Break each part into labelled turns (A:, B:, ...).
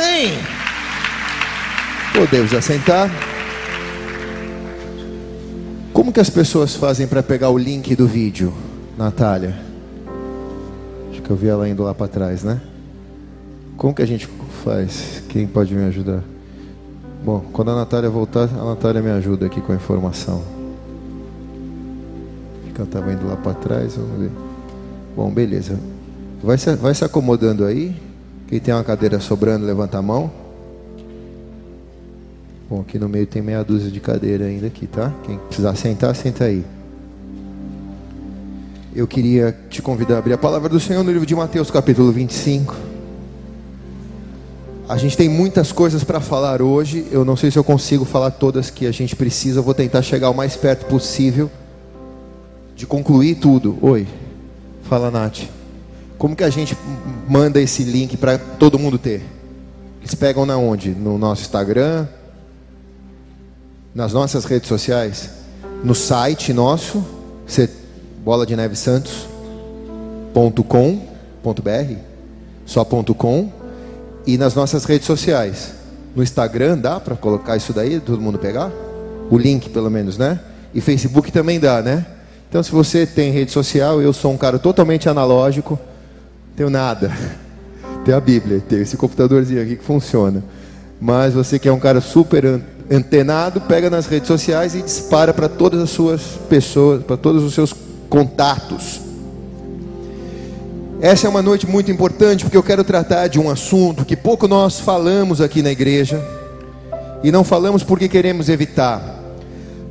A: amém. Podemos assentar. Como que as pessoas fazem para pegar o link do vídeo, Natália? Acho que eu vi ela indo lá para trás, né? Como que a gente faz? Quem pode me ajudar? Bom, quando a Natália voltar, a Natália me ajuda aqui com a informação. Ela estava indo lá para trás, vamos ver. Bom, beleza. Vai se, vai se acomodando aí. Quem tem uma cadeira sobrando, levanta a mão. Bom, aqui no meio tem meia dúzia de cadeira ainda aqui, tá? Quem precisar sentar, senta aí. Eu queria te convidar a abrir a palavra do Senhor no livro de Mateus, capítulo 25. A gente tem muitas coisas para falar hoje. Eu não sei se eu consigo falar todas que a gente precisa. Eu vou tentar chegar o mais perto possível de concluir tudo. Oi, fala Nath. Como que a gente manda esse link para todo mundo ter? Eles pegam na onde? No nosso Instagram? Nas nossas redes sociais? No site nosso? bola de neve santos.com.br só ponto .com e nas nossas redes sociais. No Instagram dá para colocar isso daí, todo mundo pegar? O link pelo menos, né? E Facebook também dá, né? Então, se você tem rede social, eu sou um cara totalmente analógico, tenho nada. Tem a Bíblia, tem esse computadorzinho aqui que funciona. Mas você que é um cara super antenado, pega nas redes sociais e dispara para todas as suas pessoas, para todos os seus contatos. Essa é uma noite muito importante porque eu quero tratar de um assunto que pouco nós falamos aqui na igreja. E não falamos porque queremos evitar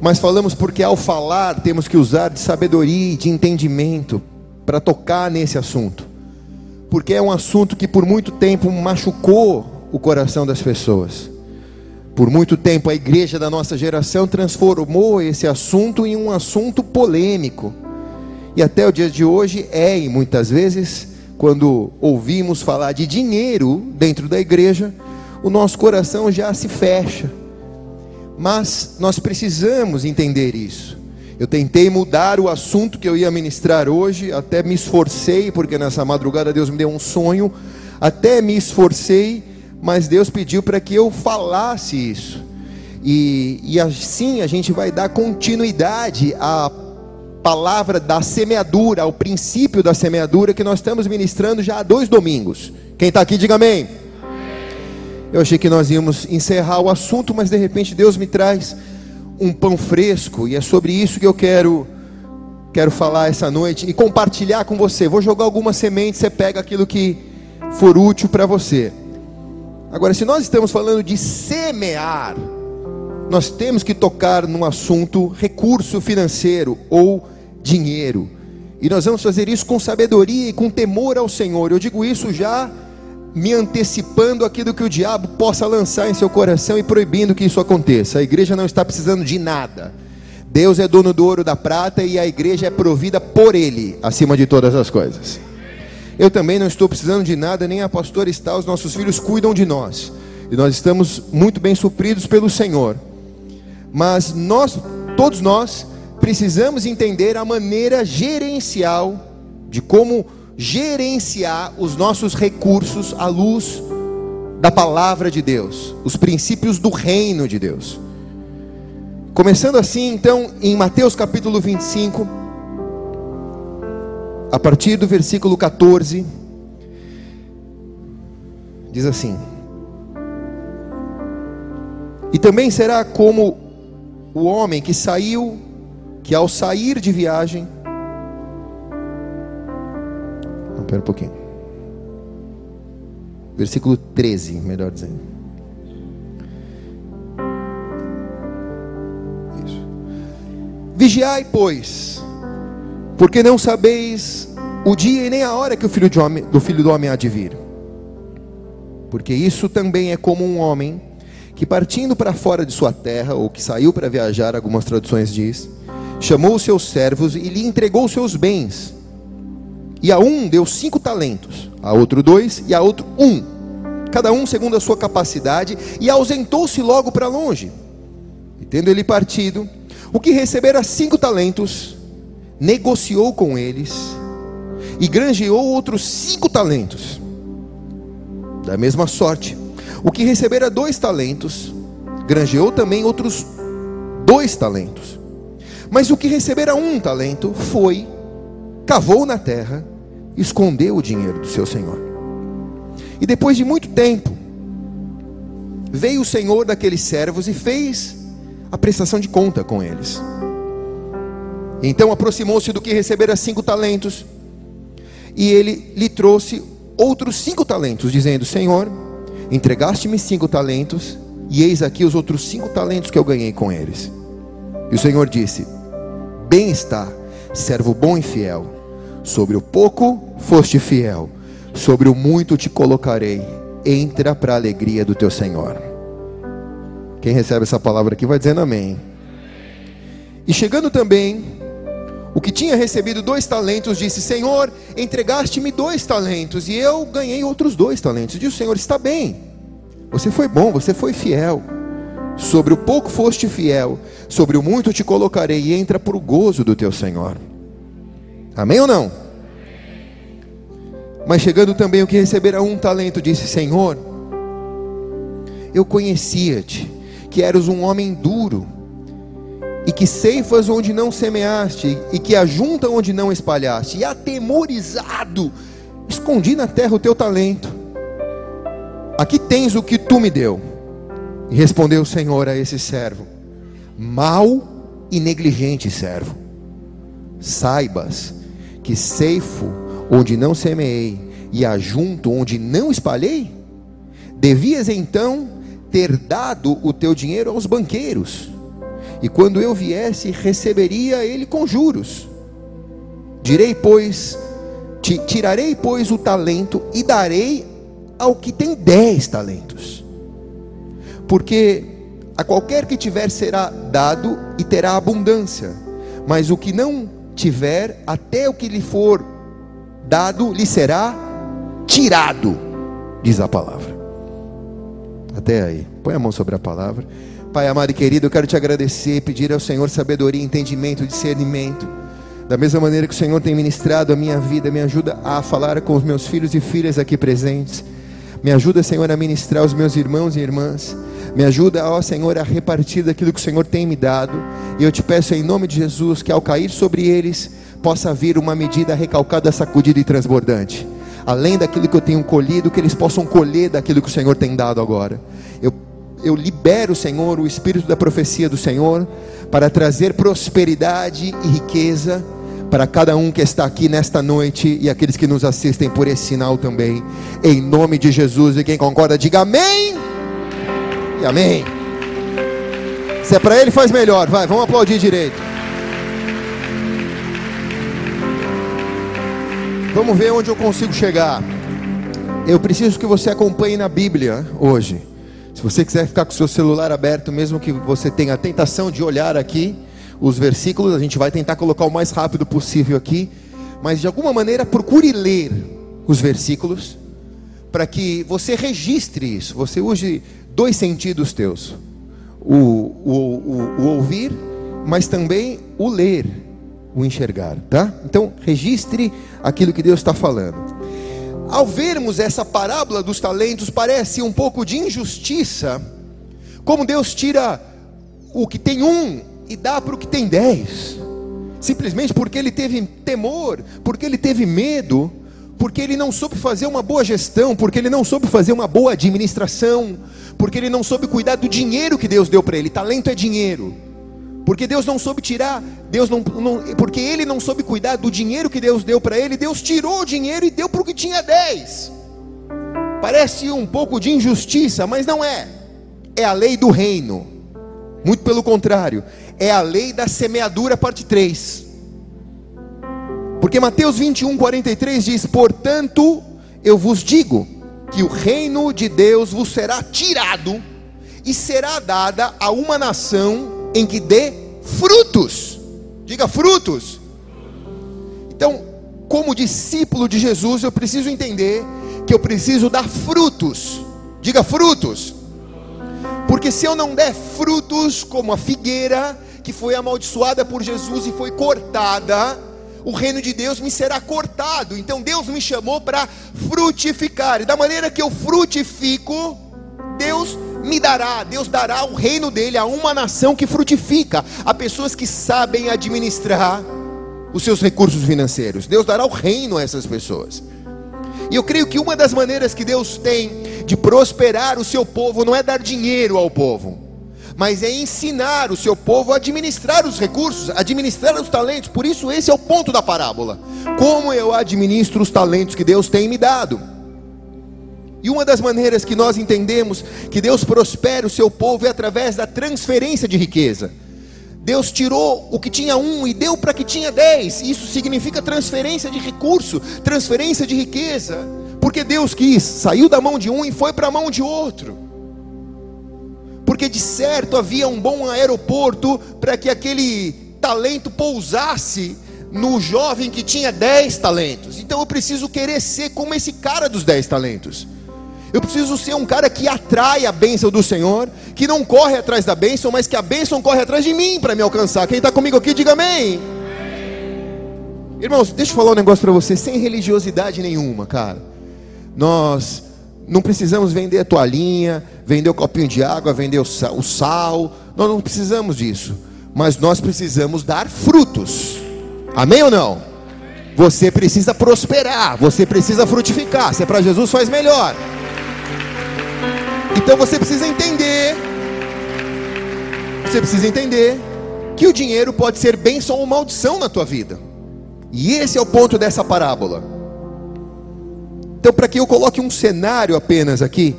A: mas falamos porque ao falar temos que usar de sabedoria e de entendimento para tocar nesse assunto, porque é um assunto que por muito tempo machucou o coração das pessoas. Por muito tempo a igreja da nossa geração transformou esse assunto em um assunto polêmico. E até o dia de hoje é, e muitas vezes, quando ouvimos falar de dinheiro dentro da igreja, o nosso coração já se fecha mas nós precisamos entender isso. Eu tentei mudar o assunto que eu ia ministrar hoje, até me esforcei, porque nessa madrugada Deus me deu um sonho, até me esforcei, mas Deus pediu para que eu falasse isso. E, e assim a gente vai dar continuidade à palavra da semeadura, ao princípio da semeadura que nós estamos ministrando já há dois domingos. Quem está aqui, diga amém. Eu achei que nós íamos encerrar o assunto, mas de repente Deus me traz um pão fresco e é sobre isso que eu quero quero falar essa noite e compartilhar com você. Vou jogar algumas sementes, você pega aquilo que for útil para você. Agora, se nós estamos falando de semear, nós temos que tocar num assunto recurso financeiro ou dinheiro. E nós vamos fazer isso com sabedoria e com temor ao Senhor. Eu digo isso já me antecipando aquilo que o diabo possa lançar em seu coração e proibindo que isso aconteça. A igreja não está precisando de nada. Deus é dono do ouro da prata e a igreja é provida por Ele, acima de todas as coisas. Eu também não estou precisando de nada, nem a pastora está, os nossos filhos cuidam de nós. E nós estamos muito bem supridos pelo Senhor. Mas nós, todos nós, precisamos entender a maneira gerencial de como gerenciar os nossos recursos à luz da palavra de Deus, os princípios do reino de Deus. Começando assim, então, em Mateus capítulo 25, a partir do versículo 14, diz assim: E também será como o homem que saiu, que ao sair de viagem, Espera um pouquinho. Versículo 13, melhor dizendo. Isso. Vigiai, pois, porque não sabeis o dia e nem a hora que o filho, homem, do filho do homem há de vir. Porque isso também é como um homem que partindo para fora de sua terra, ou que saiu para viajar, algumas traduções diz, chamou os seus servos e lhe entregou os seus bens. E a um deu cinco talentos, a outro dois e a outro um, cada um segundo a sua capacidade, e ausentou-se logo para longe. E tendo ele partido, o que recebera cinco talentos, negociou com eles e granjeou outros cinco talentos. Da mesma sorte, O que recebera dois talentos, granjeou também outros dois talentos. Mas o que recebera um talento foi, cavou na terra, escondeu o dinheiro do seu senhor. E depois de muito tempo, veio o senhor daqueles servos e fez a prestação de conta com eles. Então aproximou-se do que recebera cinco talentos, e ele lhe trouxe outros cinco talentos, dizendo: Senhor, entregaste-me cinco talentos, e eis aqui os outros cinco talentos que eu ganhei com eles. E o Senhor disse: Bem está, servo bom e fiel, sobre o pouco foste fiel, sobre o muito te colocarei, entra para a alegria do teu Senhor. Quem recebe essa palavra aqui vai dizendo amém. E chegando também, o que tinha recebido dois talentos disse: Senhor, entregaste-me dois talentos, e eu ganhei outros dois talentos. Diz o Senhor: Está bem, você foi bom, você foi fiel. Sobre o pouco foste fiel, sobre o muito te colocarei, e entra por o gozo do teu Senhor. Amém ou não? Mas chegando também o que recebera um talento, disse: Senhor, eu conhecia-te, que eras um homem duro, e que ceifas onde não semeaste, e que ajunta onde não espalhaste, e atemorizado, escondi na terra o teu talento. Aqui tens o que tu me deu. E respondeu o Senhor a esse servo: Mal e negligente servo, saibas que ceifo onde não semeei, e ajunto onde não espalhei? Devias então ter dado o teu dinheiro aos banqueiros, e quando eu viesse, receberia ele com juros. Direi, pois, te tirarei, pois, o talento e darei ao que tem dez talentos, porque a qualquer que tiver será dado e terá abundância, mas o que não tiver, até o que lhe for dado lhe será tirado, diz a palavra. Até aí, põe a mão sobre a palavra. Pai amado e querido, eu quero te agradecer, pedir ao Senhor sabedoria, entendimento, discernimento. Da mesma maneira que o Senhor tem ministrado a minha vida, me ajuda a falar com os meus filhos e filhas aqui presentes. Me ajuda, Senhor, a ministrar os meus irmãos e irmãs. Me ajuda, ó Senhor, a repartir daquilo que o Senhor tem me dado. E eu te peço em nome de Jesus que ao cair sobre eles possa vir uma medida recalcada, sacudida e transbordante. Além daquilo que eu tenho colhido, que eles possam colher daquilo que o Senhor tem dado agora. Eu, eu libero, Senhor, o espírito da profecia do Senhor para trazer prosperidade e riqueza para cada um que está aqui nesta noite e aqueles que nos assistem por esse sinal também. Em nome de Jesus. E quem concorda, diga amém. E amém. Se é para ele, faz melhor. Vai, vamos aplaudir direito. Vamos ver onde eu consigo chegar. Eu preciso que você acompanhe na Bíblia hoje. Se você quiser ficar com o seu celular aberto, mesmo que você tenha a tentação de olhar aqui os versículos, a gente vai tentar colocar o mais rápido possível aqui, mas de alguma maneira procure ler os versículos para que você registre isso. Você use dois sentidos teus: o, o, o, o ouvir, mas também o ler o enxergar, tá? Então, registre aquilo que Deus está falando. Ao vermos essa parábola dos talentos, parece um pouco de injustiça, como Deus tira o que tem um e dá para o que tem dez, simplesmente porque ele teve temor, porque ele teve medo, porque ele não soube fazer uma boa gestão, porque ele não soube fazer uma boa administração, porque ele não soube cuidar do dinheiro que Deus deu para ele. Talento é dinheiro. Porque Deus não soube tirar, Deus não, não, porque ele não soube cuidar do dinheiro que Deus deu para ele, Deus tirou o dinheiro e deu para o que tinha dez. Parece um pouco de injustiça, mas não é. É a lei do reino. Muito pelo contrário, é a lei da semeadura, parte 3. Porque Mateus 21, 43 diz: Portanto, eu vos digo que o reino de Deus vos será tirado e será dada a uma nação em que dê frutos. Diga frutos. Então, como discípulo de Jesus, eu preciso entender que eu preciso dar frutos. Diga frutos. Porque se eu não der frutos, como a figueira que foi amaldiçoada por Jesus e foi cortada, o reino de Deus me será cortado. Então Deus me chamou para frutificar. E da maneira que eu frutifico, Deus me dará, Deus dará o reino dele a uma nação que frutifica, a pessoas que sabem administrar os seus recursos financeiros. Deus dará o reino a essas pessoas. E eu creio que uma das maneiras que Deus tem de prosperar o seu povo não é dar dinheiro ao povo, mas é ensinar o seu povo a administrar os recursos, administrar os talentos. Por isso, esse é o ponto da parábola: como eu administro os talentos que Deus tem me dado. E uma das maneiras que nós entendemos que Deus prospera o seu povo é através da transferência de riqueza. Deus tirou o que tinha um e deu para que tinha dez. Isso significa transferência de recurso, transferência de riqueza. Porque Deus quis, saiu da mão de um e foi para a mão de outro. Porque de certo havia um bom aeroporto para que aquele talento pousasse no jovem que tinha dez talentos. Então eu preciso querer ser como esse cara dos dez talentos. Eu preciso ser um cara que atrai a bênção do Senhor, que não corre atrás da bênção, mas que a bênção corre atrás de mim para me alcançar. Quem está comigo aqui, diga amém. Irmãos, deixa eu falar um negócio para você, sem religiosidade nenhuma, cara. Nós não precisamos vender a toalhinha, vender o copinho de água, vender o sal. Nós não precisamos disso. Mas nós precisamos dar frutos. Amém ou não? Você precisa prosperar, você precisa frutificar. Se é para Jesus, faz melhor. Então você precisa entender, você precisa entender que o dinheiro pode ser bênção ou maldição na tua vida. E esse é o ponto dessa parábola. Então, para que eu coloque um cenário apenas aqui,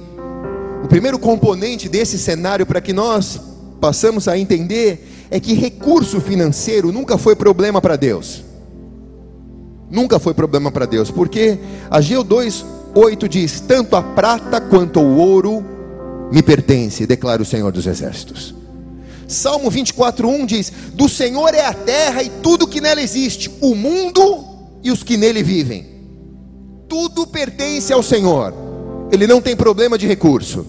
A: o primeiro componente desse cenário para que nós passamos a entender é que recurso financeiro nunca foi problema para Deus. Nunca foi problema para Deus, porque Ageu 2:8 diz: "Tanto a prata quanto o ouro me pertence, declara o Senhor dos Exércitos. Salmo 24:1 diz: Do Senhor é a terra e tudo que nela existe, o mundo e os que nele vivem. Tudo pertence ao Senhor. Ele não tem problema de recurso.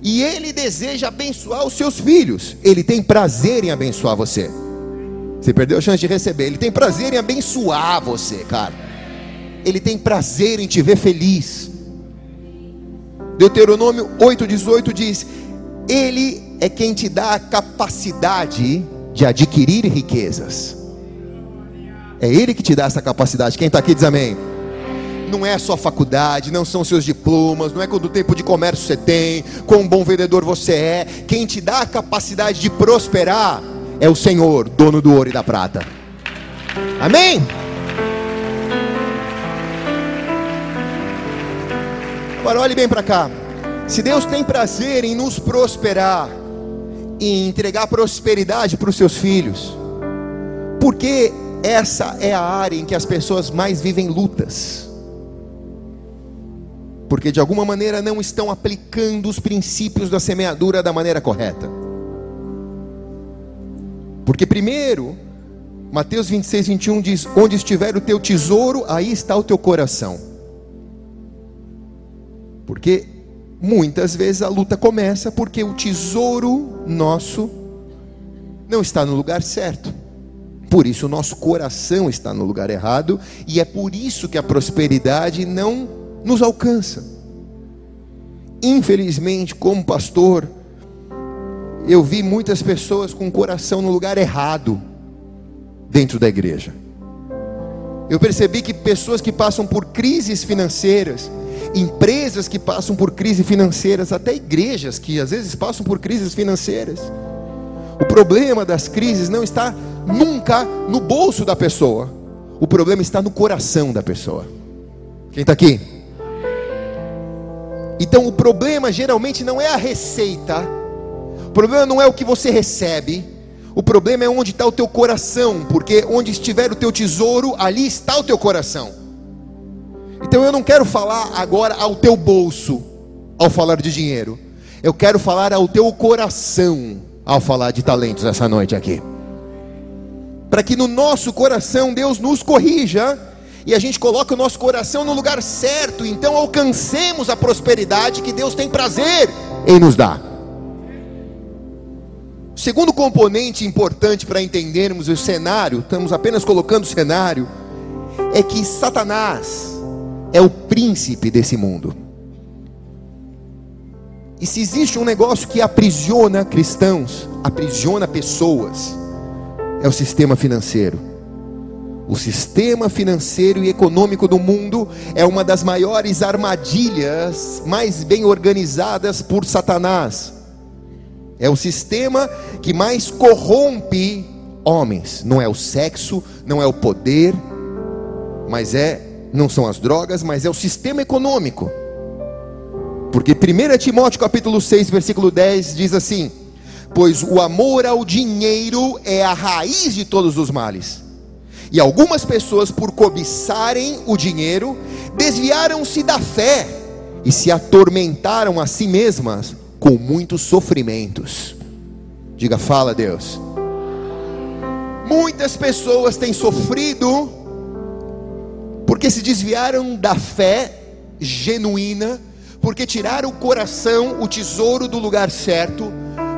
A: E ele deseja abençoar os seus filhos. Ele tem prazer em abençoar você. Você perdeu a chance de receber. Ele tem prazer em abençoar você, cara. Ele tem prazer em te ver feliz. Deuteronômio 8,18 diz: Ele é quem te dá a capacidade de adquirir riquezas. É Ele que te dá essa capacidade. Quem está aqui diz amém. Não é sua faculdade, não são seus diplomas, não é quanto tempo de comércio você tem, quão bom vendedor você é. Quem te dá a capacidade de prosperar é o Senhor, dono do ouro e da prata. Amém? Agora olhe bem para cá. Se Deus tem prazer em nos prosperar, em entregar prosperidade para os seus filhos, porque essa é a área em que as pessoas mais vivem lutas. Porque de alguma maneira não estão aplicando os princípios da semeadura da maneira correta. Porque primeiro, Mateus 26, 21 diz: Onde estiver o teu tesouro, aí está o teu coração. Porque muitas vezes a luta começa porque o tesouro nosso não está no lugar certo. Por isso o nosso coração está no lugar errado e é por isso que a prosperidade não nos alcança. Infelizmente, como pastor, eu vi muitas pessoas com o coração no lugar errado dentro da igreja. Eu percebi que pessoas que passam por crises financeiras, empresas que passam por crises financeiras, até igrejas que às vezes passam por crises financeiras. O problema das crises não está nunca no bolso da pessoa, o problema está no coração da pessoa. Quem está aqui? Então o problema geralmente não é a receita, o problema não é o que você recebe, o problema é onde está o teu coração, porque onde estiver o teu tesouro, ali está o teu coração. Então eu não quero falar agora ao teu bolso ao falar de dinheiro. Eu quero falar ao teu coração ao falar de talentos essa noite aqui. Para que no nosso coração Deus nos corrija e a gente coloque o nosso coração no lugar certo, então alcancemos a prosperidade que Deus tem prazer em nos dar. O segundo componente importante para entendermos o cenário, estamos apenas colocando o cenário, é que Satanás, é o príncipe desse mundo. E se existe um negócio que aprisiona cristãos, aprisiona pessoas, é o sistema financeiro. O sistema financeiro e econômico do mundo é uma das maiores armadilhas mais bem organizadas por Satanás. É o sistema que mais corrompe homens. Não é o sexo, não é o poder, mas é não são as drogas, mas é o sistema econômico. Porque 1 Timóteo capítulo 6, versículo 10 diz assim: "Pois o amor ao dinheiro é a raiz de todos os males. E algumas pessoas por cobiçarem o dinheiro, desviaram-se da fé e se atormentaram a si mesmas com muitos sofrimentos." Diga, fala Deus. Muitas pessoas têm sofrido porque se desviaram da fé genuína, porque tiraram o coração, o tesouro do lugar certo,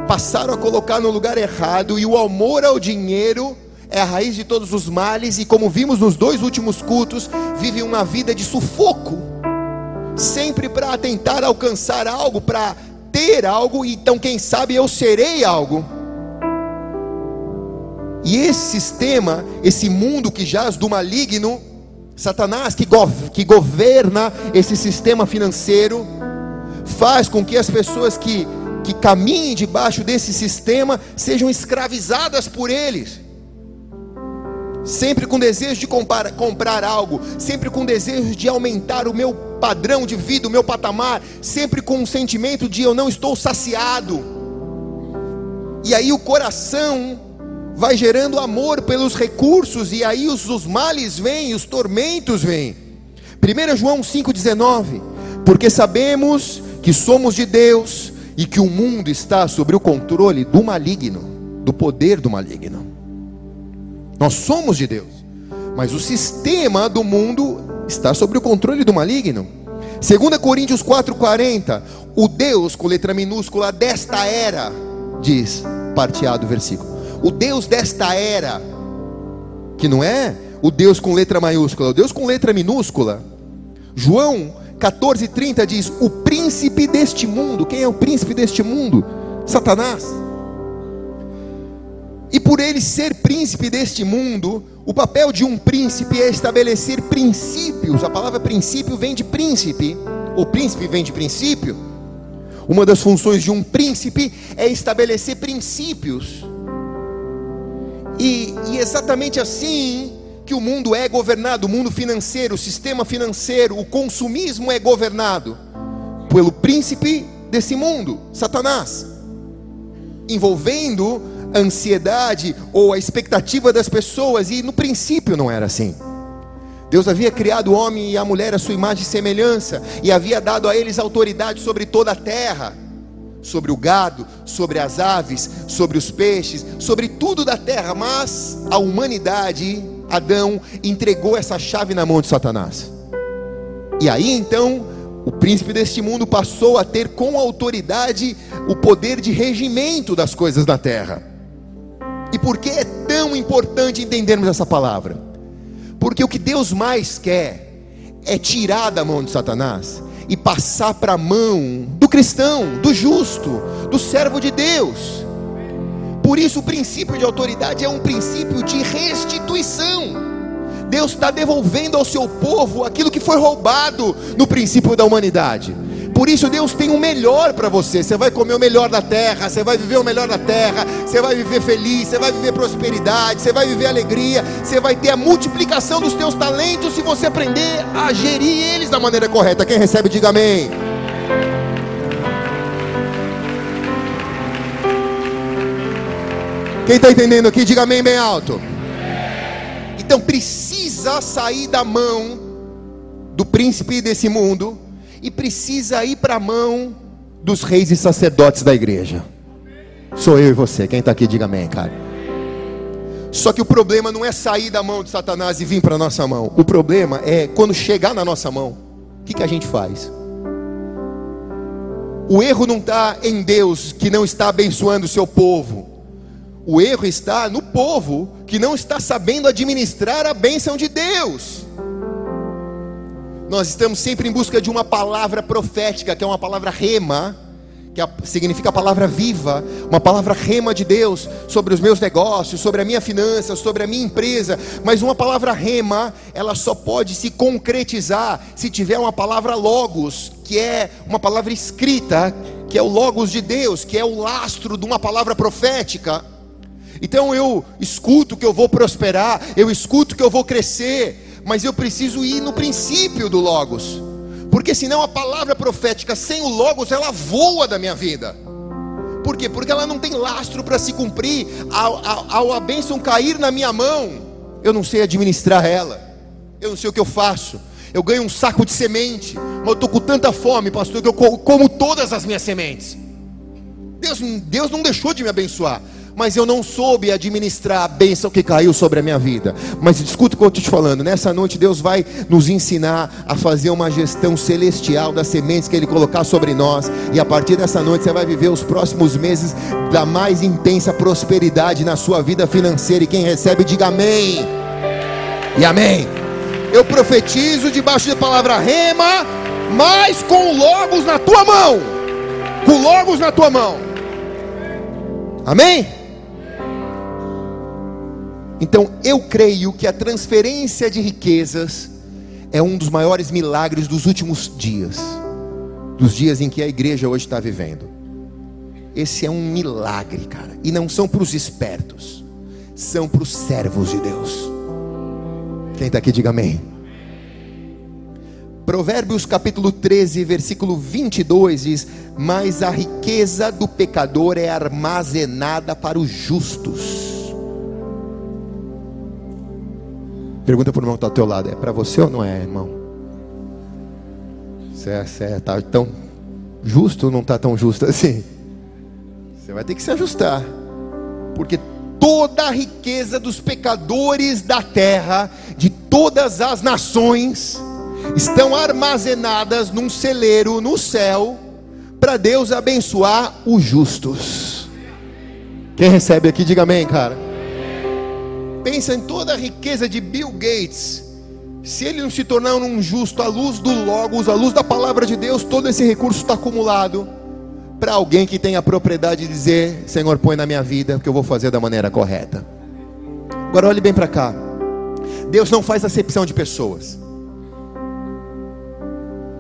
A: passaram a colocar no lugar errado, e o amor ao dinheiro é a raiz de todos os males, e como vimos nos dois últimos cultos, vivem uma vida de sufoco, sempre para tentar alcançar algo, para ter algo, então quem sabe eu serei algo. E esse sistema, esse mundo que jaz do maligno, Satanás que, que governa esse sistema financeiro, faz com que as pessoas que, que caminhem debaixo desse sistema sejam escravizadas por eles. Sempre com desejo de comprar, comprar algo, sempre com desejo de aumentar o meu padrão de vida, o meu patamar, sempre com um sentimento de eu não estou saciado. E aí o coração vai gerando amor pelos recursos, e aí os, os males vêm, os tormentos vêm. 1 João 5,19: Porque sabemos que somos de Deus e que o mundo está sob o controle do maligno, do poder do maligno. Nós somos de Deus, mas o sistema do mundo está sob o controle do maligno. 2 Coríntios 4,40: O Deus com letra minúscula desta era, diz, parteado o versículo o Deus desta era, que não é o Deus com letra maiúscula, o Deus com letra minúscula. João 14:30 diz: "O príncipe deste mundo". Quem é o príncipe deste mundo? Satanás. E por ele ser príncipe deste mundo, o papel de um príncipe é estabelecer princípios. A palavra princípio vem de príncipe. O príncipe vem de princípio. Uma das funções de um príncipe é estabelecer princípios. E, e exatamente assim que o mundo é governado, o mundo financeiro, o sistema financeiro, o consumismo é governado pelo príncipe desse mundo, Satanás, envolvendo a ansiedade ou a expectativa das pessoas, e no princípio não era assim. Deus havia criado o homem e a mulher à sua imagem e semelhança, e havia dado a eles autoridade sobre toda a terra sobre o gado, sobre as aves, sobre os peixes, sobre tudo da terra, mas a humanidade, Adão, entregou essa chave na mão de Satanás. E aí então, o príncipe deste mundo passou a ter com autoridade o poder de regimento das coisas da terra. E por que é tão importante entendermos essa palavra? Porque o que Deus mais quer é tirar da mão de Satanás e passar para a mão do cristão, do justo, do servo de Deus. Por isso, o princípio de autoridade é um princípio de restituição. Deus está devolvendo ao seu povo aquilo que foi roubado no princípio da humanidade. Por isso Deus tem o melhor para você. Você vai comer o melhor da terra, você vai viver o melhor da terra, você vai viver feliz, você vai viver prosperidade, você vai viver alegria, você vai ter a multiplicação dos teus talentos se você aprender a gerir eles da maneira correta. Quem recebe, diga amém. Quem está entendendo aqui, diga amém bem alto. Então precisa sair da mão do príncipe desse mundo e precisa ir para a mão dos reis e sacerdotes da igreja. Sou eu e você. Quem está aqui, diga amém, cara. Só que o problema não é sair da mão de Satanás e vir para a nossa mão. O problema é quando chegar na nossa mão, o que, que a gente faz? O erro não está em Deus que não está abençoando o seu povo. O erro está no povo que não está sabendo administrar a bênção de Deus. Nós estamos sempre em busca de uma palavra profética, que é uma palavra rema, que significa a palavra viva, uma palavra rema de Deus sobre os meus negócios, sobre a minha finança, sobre a minha empresa, mas uma palavra rema, ela só pode se concretizar se tiver uma palavra logos, que é uma palavra escrita, que é o logos de Deus, que é o lastro de uma palavra profética. Então eu escuto que eu vou prosperar, eu escuto que eu vou crescer, mas eu preciso ir no princípio do logos. Porque senão a palavra profética sem o Logos, ela voa da minha vida. Por quê? Porque ela não tem lastro para se cumprir. Ao, ao, ao a bênção cair na minha mão, eu não sei administrar ela. Eu não sei o que eu faço. Eu ganho um saco de semente, mas eu estou com tanta fome, pastor, que eu como todas as minhas sementes. Deus, Deus não deixou de me abençoar mas eu não soube administrar a bênção que caiu sobre a minha vida. Mas escuta o que eu estou te falando, nessa noite Deus vai nos ensinar a fazer uma gestão celestial das sementes que Ele colocar sobre nós, e a partir dessa noite você vai viver os próximos meses da mais intensa prosperidade na sua vida financeira, e quem recebe, diga amém, e amém. Eu profetizo debaixo da palavra rema, mas com logos na tua mão, com logos na tua mão. Amém? Então eu creio que a transferência de riquezas é um dos maiores milagres dos últimos dias, dos dias em que a igreja hoje está vivendo. Esse é um milagre, cara, e não são para os espertos, são para os servos de Deus. Quem está aqui, diga amém. Provérbios capítulo 13, versículo 22 diz: Mas a riqueza do pecador é armazenada para os justos Pergunta para o irmão que está ao teu lado: é para você ou não é, irmão? Você é, tá tão justo ou não está tão justo assim? Você vai ter que se ajustar, porque toda a riqueza dos pecadores da terra, de todas as nações, estão armazenadas num celeiro no céu, para Deus abençoar os justos. Quem recebe aqui, diga amém, cara. Pensa em toda a riqueza de Bill Gates. Se ele não se tornar um justo à luz do Logos, à luz da palavra de Deus, todo esse recurso está acumulado para alguém que tem a propriedade de dizer: Senhor, põe na minha vida que eu vou fazer da maneira correta. Agora olhe bem para cá. Deus não faz acepção de pessoas.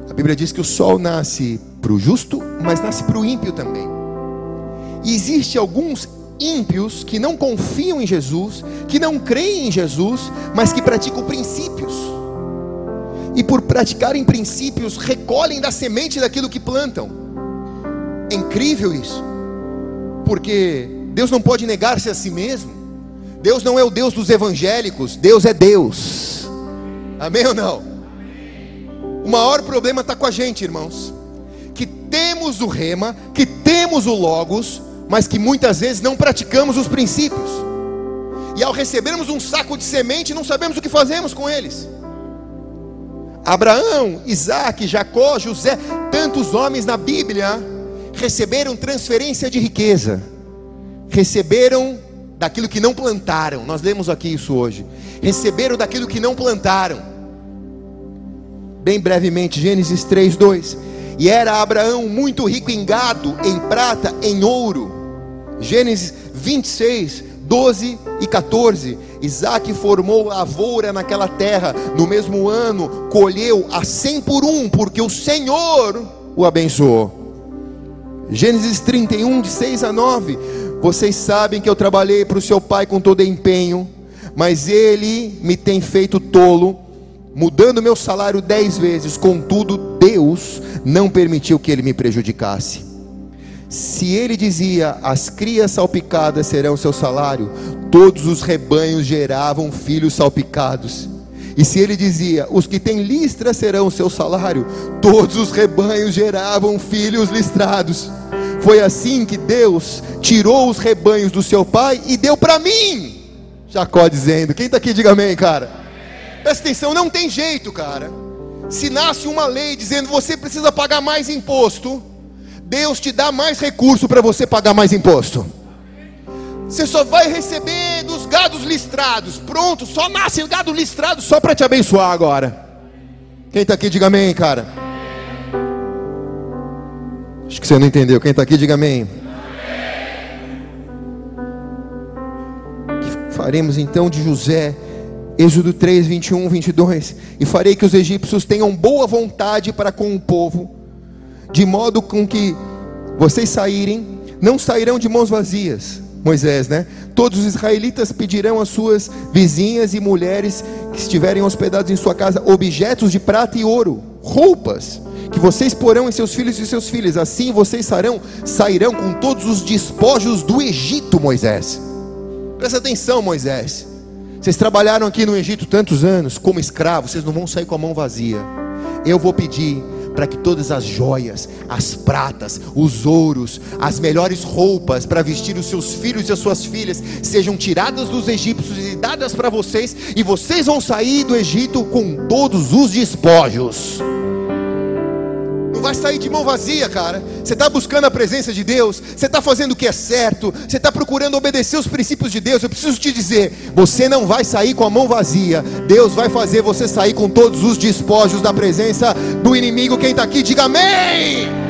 A: A Bíblia diz que o sol nasce para o justo, mas nasce para o ímpio também. E existe alguns ímpios que não confiam em Jesus, que não creem em Jesus, mas que praticam princípios. E por praticarem princípios, recolhem da semente daquilo que plantam. É incrível isso. Porque Deus não pode negar-se a si mesmo. Deus não é o Deus dos evangélicos, Deus é Deus. Amém ou não? O maior problema está com a gente, irmãos. Que temos o rema, que temos o logos, mas que muitas vezes não praticamos os princípios. E ao recebermos um saco de semente, não sabemos o que fazemos com eles. Abraão, Isaac, Jacó, José, tantos homens na Bíblia receberam transferência de riqueza, receberam daquilo que não plantaram. Nós lemos aqui isso hoje. Receberam daquilo que não plantaram. Bem brevemente, Gênesis 3, 2. E era Abraão muito rico em gado, em prata, em ouro Gênesis 26, 12 e 14. Isaac formou lavoura naquela terra, no mesmo ano colheu a cem por um, porque o Senhor o abençoou. Gênesis 31, de 6 a 9. Vocês sabem que eu trabalhei para o seu pai com todo empenho, mas ele me tem feito tolo, mudando meu salário dez vezes. Contudo, Deus não permitiu que ele me prejudicasse. Se ele dizia: As crias salpicadas serão seu salário, todos os rebanhos geravam filhos salpicados. E se ele dizia: Os que têm listra serão seu salário, todos os rebanhos geravam filhos listrados. Foi assim que Deus tirou os rebanhos do seu pai e deu para mim. Jacó dizendo: Quem está aqui, diga amém, cara. Presta atenção, não tem jeito, cara. Se nasce uma lei dizendo você precisa pagar mais imposto, Deus te dá mais recurso para você pagar mais imposto. Você só vai receber dos gados listrados. Pronto, só nasce gado listrado só para te abençoar agora. Quem está aqui, diga amém, cara. Acho que você não entendeu. Quem está aqui, diga amém. Que faremos então de José, Êxodo 3, 21, 22. E farei que os egípcios tenham boa vontade para com o povo, de modo com que vocês saírem, não sairão de mãos vazias. Moisés, né? Todos os israelitas pedirão às suas vizinhas e mulheres que estiverem hospedados em sua casa objetos de prata e ouro, roupas que vocês porão em seus filhos e seus filhos. Assim vocês sairão, sairão com todos os despojos do Egito, Moisés. Presta atenção, Moisés. Vocês trabalharam aqui no Egito tantos anos como escravos, vocês não vão sair com a mão vazia. Eu vou pedir para que todas as joias, as pratas, os ouros, as melhores roupas para vestir os seus filhos e as suas filhas sejam tiradas dos egípcios e dadas para vocês, e vocês vão sair do Egito com todos os despojos vai sair de mão vazia, cara. Você está buscando a presença de Deus, você está fazendo o que é certo, você está procurando obedecer os princípios de Deus. Eu preciso te dizer: você não vai sair com a mão vazia. Deus vai fazer você sair com todos os despojos da presença do inimigo. Quem está aqui, diga amém.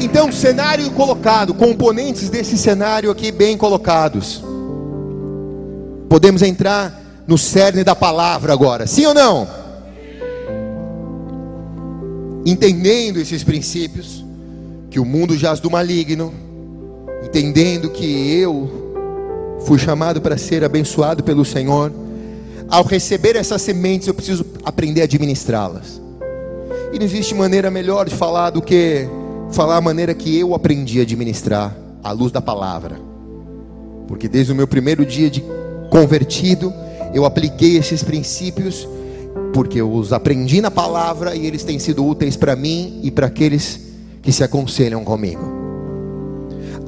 A: Então, cenário colocado, componentes desse cenário aqui bem colocados. Podemos entrar no cerne da palavra agora, sim ou não? Entendendo esses princípios, que o mundo jaz do maligno, entendendo que eu fui chamado para ser abençoado pelo Senhor, ao receber essas sementes eu preciso aprender a administrá-las. E não existe maneira melhor de falar do que falar a maneira que eu aprendi a administrar à luz da palavra. Porque desde o meu primeiro dia de convertido, eu apliquei esses princípios porque eu os aprendi na palavra e eles têm sido úteis para mim e para aqueles que se aconselham comigo.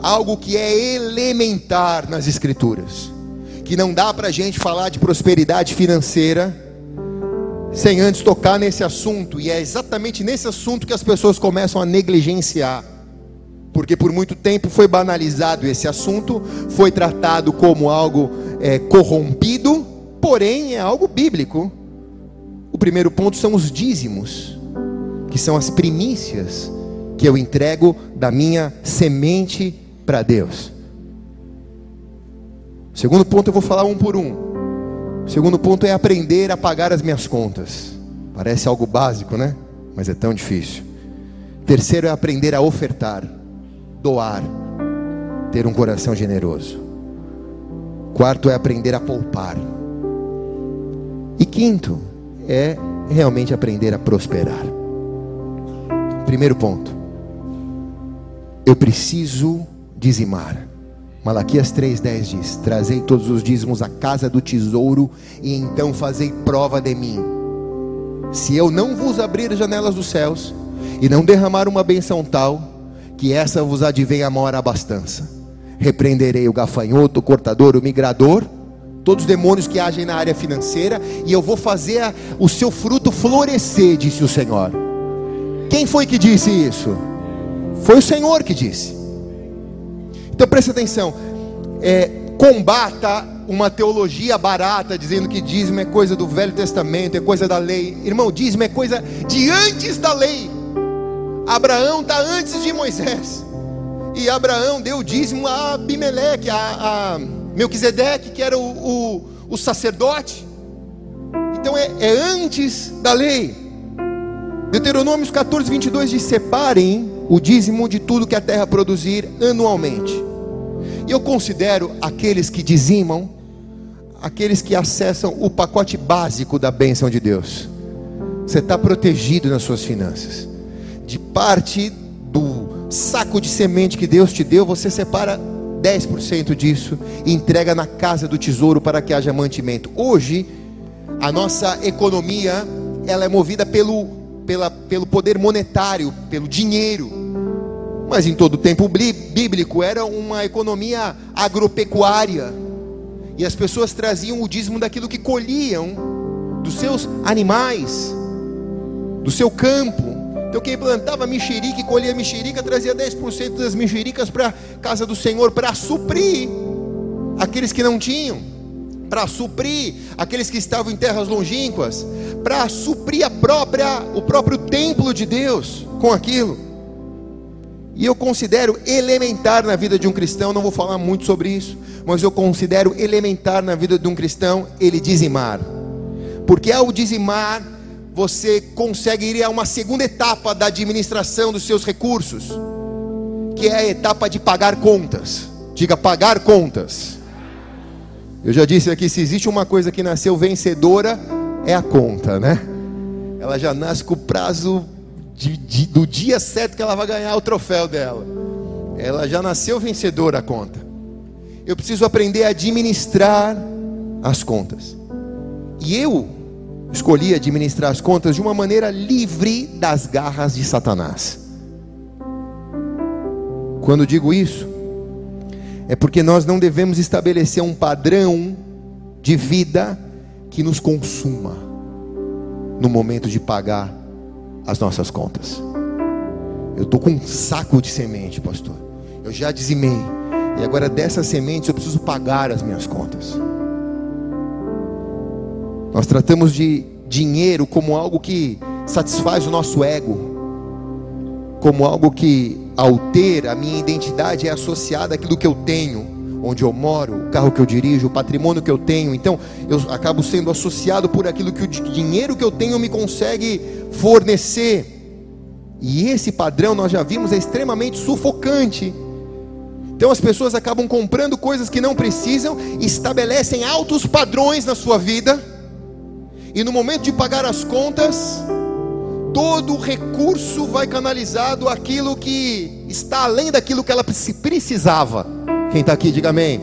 A: Algo que é elementar nas Escrituras, que não dá para a gente falar de prosperidade financeira sem antes tocar nesse assunto, e é exatamente nesse assunto que as pessoas começam a negligenciar porque por muito tempo foi banalizado esse assunto, foi tratado como algo é, corrompido, porém é algo bíblico. O primeiro ponto são os dízimos, que são as primícias que eu entrego da minha semente para Deus. O segundo ponto eu vou falar um por um. O segundo ponto é aprender a pagar as minhas contas. Parece algo básico, né? Mas é tão difícil. Terceiro é aprender a ofertar doar, ter um coração generoso. Quarto é aprender a poupar. E quinto é realmente aprender a prosperar. Primeiro ponto. Eu preciso dizimar. Malaquias 3,10 diz: Trazei todos os dízimos à casa do tesouro, e então fazei prova de mim. Se eu não vos abrir as janelas dos céus, e não derramar uma benção tal, que essa vos advenha a maior abastança. Repreenderei o gafanhoto, o cortador, o migrador, todos os demônios que agem na área financeira, e eu vou fazer a, o seu fruto florescer, disse o Senhor. Quem foi que disse isso? Foi o Senhor que disse. Então preste atenção. É, combata uma teologia barata, dizendo que dízimo é coisa do Velho Testamento, é coisa da lei. Irmão, dízimo é coisa de antes da lei. Abraão está antes de Moisés. E Abraão deu o dízimo a Abimeleque, a, a Melquisedeque, que era o, o, o sacerdote. Então é, é, antes da lei. Deuteronômios 14, 22 diz: Separem o dízimo de tudo que a terra produzir anualmente. E eu considero aqueles que dizimam, aqueles que acessam o pacote básico da bênção de Deus. Você está protegido nas suas finanças de parte do saco de semente que Deus te deu, você separa 10% disso e entrega na casa do tesouro para que haja mantimento. Hoje, a nossa economia, ela é movida pelo, pela, pelo poder monetário, pelo dinheiro. Mas em todo o tempo bíblico era uma economia agropecuária. E as pessoas traziam o dízimo daquilo que colhiam dos seus animais, do seu campo. Então quem plantava mexerica e colhia mexerica trazia 10% das mexericas para a casa do Senhor para suprir aqueles que não tinham. para suprir aqueles que estavam em terras longínquas, para suprir a própria, o próprio templo de Deus com aquilo. E eu considero elementar na vida de um cristão, não vou falar muito sobre isso, mas eu considero elementar na vida de um cristão ele dizimar. Porque ao dizimar, você consegue ir a uma segunda etapa da administração dos seus recursos, que é a etapa de pagar contas. Diga pagar contas. Eu já disse aqui: se existe uma coisa que nasceu vencedora, é a conta, né? Ela já nasce com o prazo de, de, do dia certo que ela vai ganhar o troféu dela. Ela já nasceu vencedora a conta. Eu preciso aprender a administrar as contas. E eu escolhi administrar as contas de uma maneira livre das garras de Satanás. Quando digo isso, é porque nós não devemos estabelecer um padrão de vida que nos consuma no momento de pagar as nossas contas. Eu estou com um saco de semente, pastor. Eu já dizimei. E agora dessas sementes eu preciso pagar as minhas contas. Nós tratamos de dinheiro como algo que satisfaz o nosso ego, como algo que, ao ter a minha identidade, é associada àquilo que eu tenho, onde eu moro, o carro que eu dirijo, o patrimônio que eu tenho. Então, eu acabo sendo associado por aquilo que o dinheiro que eu tenho me consegue fornecer. E esse padrão, nós já vimos, é extremamente sufocante. Então as pessoas acabam comprando coisas que não precisam, estabelecem altos padrões na sua vida, e no momento de pagar as contas, todo o recurso vai canalizado aquilo que está além daquilo que ela precisava. Quem está aqui, diga amém.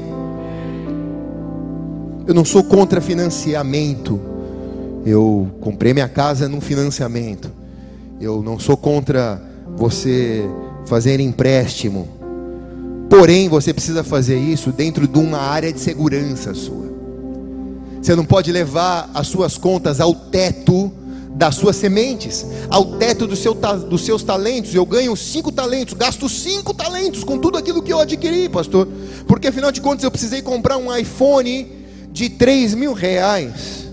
A: Eu não sou contra financiamento. Eu comprei minha casa num financiamento. Eu não sou contra você fazer empréstimo. Porém, você precisa fazer isso dentro de uma área de segurança sua. Você não pode levar as suas contas ao teto das suas sementes, ao teto do seu, dos seus talentos. Eu ganho cinco talentos, gasto cinco talentos com tudo aquilo que eu adquiri, pastor. Porque afinal de contas eu precisei comprar um iPhone de três mil reais.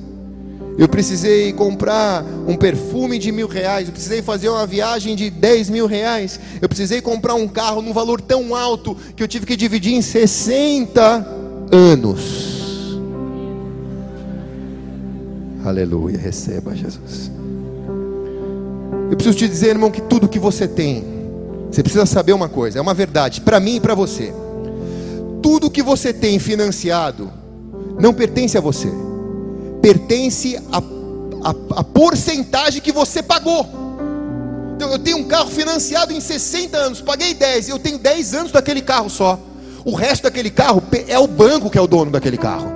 A: Eu precisei comprar um perfume de mil reais. Eu precisei fazer uma viagem de dez mil reais. Eu precisei comprar um carro num valor tão alto que eu tive que dividir em 60 anos. Aleluia, receba Jesus. Eu preciso te dizer, irmão, que tudo que você tem, você precisa saber uma coisa, é uma verdade, para mim e para você. Tudo que você tem financiado não pertence a você, pertence a, a, a porcentagem que você pagou. Então, eu tenho um carro financiado em 60 anos, paguei 10, eu tenho 10 anos daquele carro só. O resto daquele carro é o banco que é o dono daquele carro.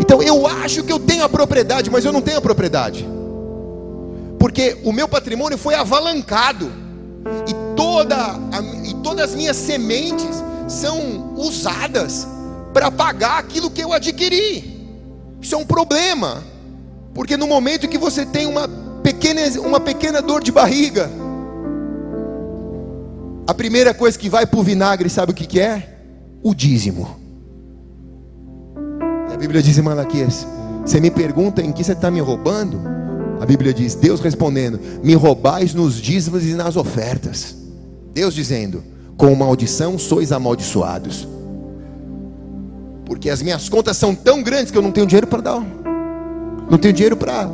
A: Então eu acho que eu tenho a propriedade, mas eu não tenho a propriedade. Porque o meu patrimônio foi avalancado. E, toda a, e todas as minhas sementes são usadas para pagar aquilo que eu adquiri. Isso é um problema. Porque no momento que você tem uma pequena, uma pequena dor de barriga, a primeira coisa que vai para o vinagre, sabe o que, que é? O dízimo. A Bíblia diz em Malaquias: Você me pergunta em que você está me roubando? A Bíblia diz: Deus respondendo: Me roubais nos dízimos e nas ofertas. Deus dizendo: Com maldição sois amaldiçoados. Porque as minhas contas são tão grandes que eu não tenho dinheiro para dar. Não tenho dinheiro para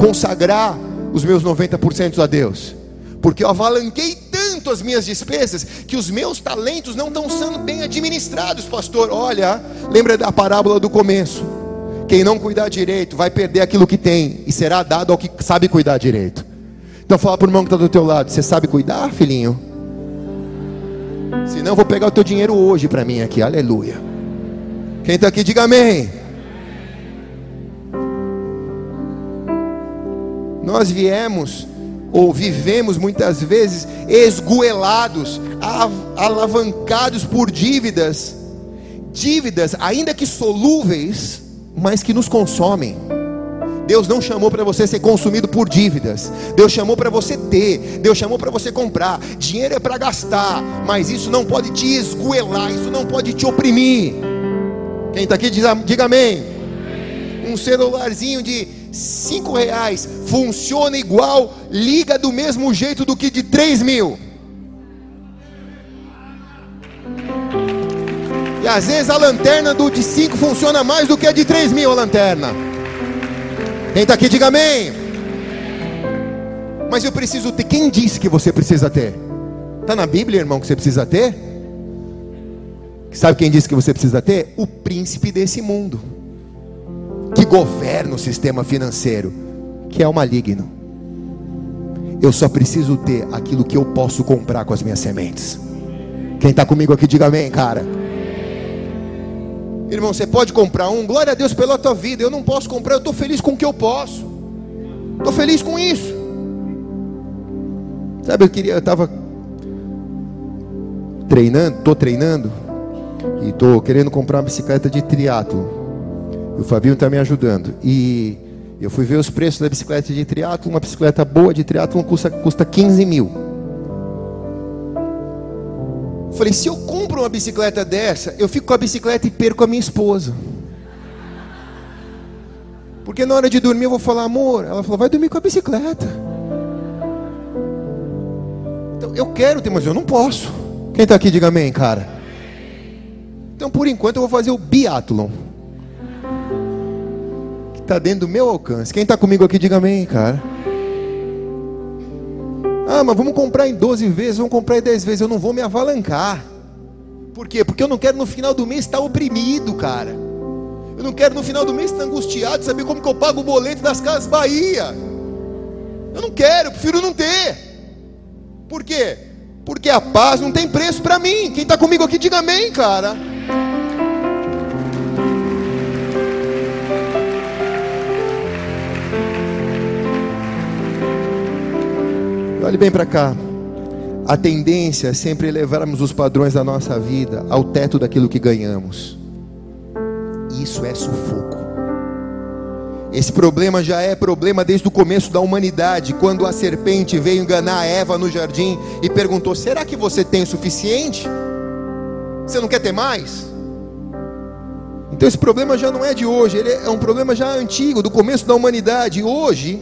A: consagrar os meus 90% a Deus. Porque eu avalanquei as minhas despesas que os meus talentos não estão sendo bem administrados, pastor. Olha, lembra da parábola do começo. Quem não cuidar direito vai perder aquilo que tem e será dado ao que sabe cuidar direito. Então fala para o irmão que está do teu lado, você sabe cuidar, filhinho? Senão eu vou pegar o teu dinheiro hoje para mim aqui, aleluia. Quem está aqui, diga amém. Nós viemos ou vivemos muitas vezes esgoelados, alavancados por dívidas, dívidas ainda que solúveis, mas que nos consomem. Deus não chamou para você ser consumido por dívidas. Deus chamou para você ter. Deus chamou para você comprar. Dinheiro é para gastar, mas isso não pode te esgoelar, isso não pode te oprimir. Quem está aqui, diga amém. Um celularzinho de cinco reais funciona igual, liga do mesmo jeito do que de três mil. E às vezes a lanterna do de 5 funciona mais do que a de 3 mil a lanterna. Quem está aqui, diga amém. Mas eu preciso ter. Quem disse que você precisa ter? Está na Bíblia, irmão, que você precisa ter? Sabe quem disse que você precisa ter? O príncipe desse mundo, que governa o sistema financeiro, que é o maligno. Eu só preciso ter aquilo que eu posso comprar com as minhas sementes. Quem está comigo aqui, diga amém, cara. Irmão, você pode comprar um, glória a Deus pela tua vida. Eu não posso comprar, eu estou feliz com o que eu posso. Estou feliz com isso. Sabe, eu queria, eu estava treinando, estou treinando e estou querendo comprar uma bicicleta de triatlo. O Fabinho está me ajudando. E eu fui ver os preços da bicicleta de triatlo. Uma bicicleta boa de triatlo custa, custa 15 mil. Falei, se eu compro uma bicicleta dessa, eu fico com a bicicleta e perco a minha esposa. Porque na hora de dormir eu vou falar, amor. Ela falou, vai dormir com a bicicleta. Então eu quero ter, mas eu não posso. Quem está aqui, diga amém, cara. Então por enquanto eu vou fazer o biathlon. Está dentro do meu alcance. Quem está comigo aqui, diga amém, cara. Ah, mas vamos comprar em 12 vezes, vamos comprar em 10 vezes. Eu não vou me avalancar. Por quê? Porque eu não quero no final do mês estar oprimido, cara. Eu não quero no final do mês estar angustiado, saber como que eu pago o boleto das casas Bahia. Eu não quero, eu prefiro não ter. Por quê? Porque a paz não tem preço para mim. Quem está comigo aqui, diga amém, cara. Olhe bem para cá. A tendência é sempre levarmos os padrões da nossa vida ao teto daquilo que ganhamos. Isso é sufoco. Esse problema já é problema desde o começo da humanidade, quando a serpente veio enganar Eva no jardim e perguntou: Será que você tem o suficiente? Você não quer ter mais? Então esse problema já não é de hoje, ele é um problema já antigo, do começo da humanidade. Hoje,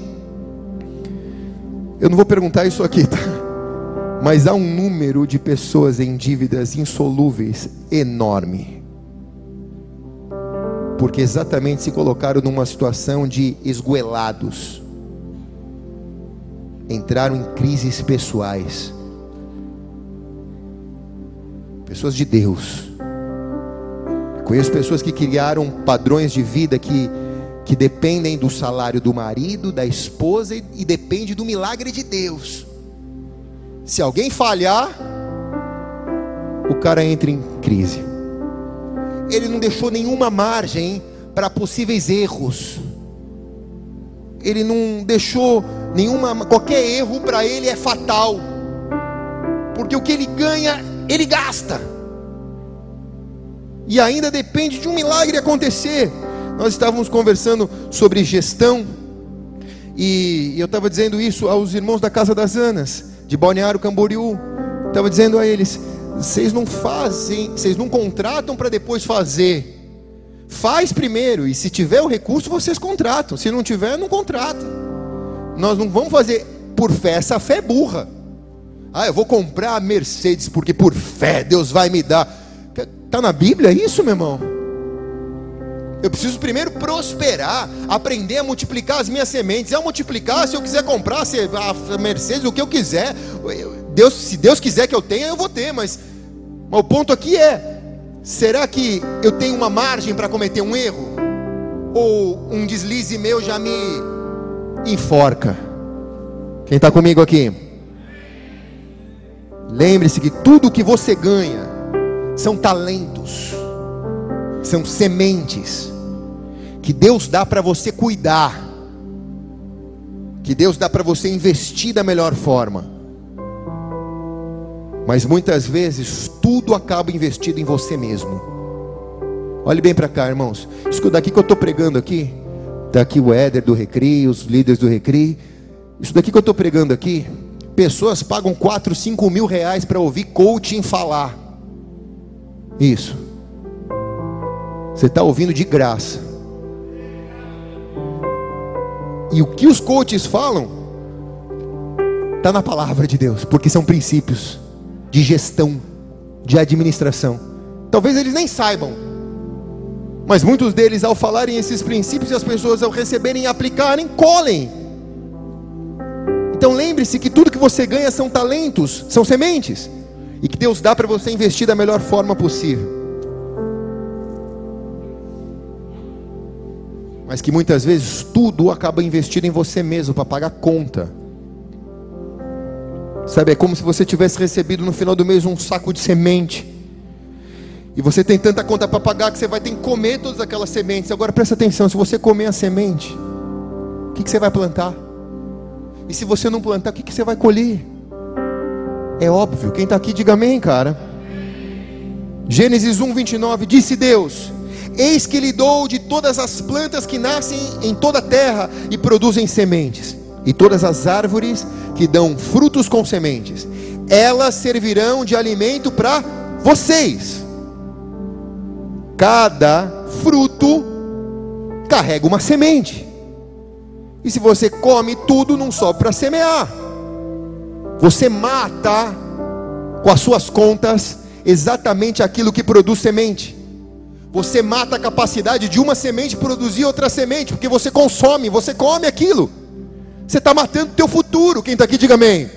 A: eu não vou perguntar isso aqui, tá? Mas há um número de pessoas em dívidas insolúveis enorme. Porque exatamente se colocaram numa situação de esguelados. Entraram em crises pessoais. Pessoas de Deus. Conheço pessoas que criaram padrões de vida que que dependem do salário do marido, da esposa e, depende do milagre de Deus. Se alguém falhar, o cara entra em crise. Ele não deixou nenhuma margem para possíveis erros. Ele não deixou nenhuma qualquer erro para ele é fatal. Porque o que ele ganha, ele gasta. E ainda depende de um milagre acontecer. Nós estávamos conversando sobre gestão e eu estava dizendo isso aos irmãos da Casa das Anas, de Balneário Camboriú. Estava dizendo a eles: vocês não fazem, vocês não contratam para depois fazer. Faz primeiro e se tiver o recurso vocês contratam. Se não tiver, não contrata. Nós não vamos fazer por fé, essa fé é burra. Ah, eu vou comprar a Mercedes porque por fé Deus vai me dar. Está na Bíblia isso, meu irmão? Eu preciso primeiro prosperar, aprender a multiplicar as minhas sementes. E ao multiplicar, se eu quiser comprar a Mercedes, o que eu quiser, Deus, se Deus quiser que eu tenha, eu vou ter. Mas, mas o ponto aqui é: será que eu tenho uma margem para cometer um erro? Ou um deslize meu já me enforca? Quem está comigo aqui? Lembre-se que tudo que você ganha são talentos, são sementes que Deus dá para você cuidar, que Deus dá para você investir da melhor forma. Mas muitas vezes tudo acaba investido em você mesmo. Olhe bem para cá, irmãos. Isso daqui que eu estou pregando aqui, está aqui o Éder do Recri, os líderes do Recri. Isso daqui que eu estou pregando aqui, pessoas pagam 4, 5 mil reais para ouvir coaching falar. Isso. Você está ouvindo de graça. E o que os coaches falam está na palavra de Deus, porque são princípios de gestão, de administração. Talvez eles nem saibam, mas muitos deles, ao falarem esses princípios, e as pessoas ao receberem e aplicarem, colhem. Então lembre-se que tudo que você ganha são talentos, são sementes, e que Deus dá para você investir da melhor forma possível. Mas que muitas vezes tudo acaba investido em você mesmo para pagar conta. Sabe, é como se você tivesse recebido no final do mês um saco de semente. E você tem tanta conta para pagar que você vai ter que comer todas aquelas sementes. Agora presta atenção, se você comer a semente, o que, que você vai plantar? E se você não plantar, o que, que você vai colher? É óbvio, quem está aqui diga amém, cara. Gênesis 1, 29, disse Deus: Eis que lhe dou de todas as plantas que nascem em toda a terra e produzem sementes, e todas as árvores que dão frutos com sementes, elas servirão de alimento para vocês. Cada fruto carrega uma semente. E se você come tudo, não sobra para semear. Você mata com as suas contas exatamente aquilo que produz semente. Você mata a capacidade de uma semente produzir outra semente, porque você consome, você come aquilo. Você está matando o teu futuro. Quem está aqui, diga amém.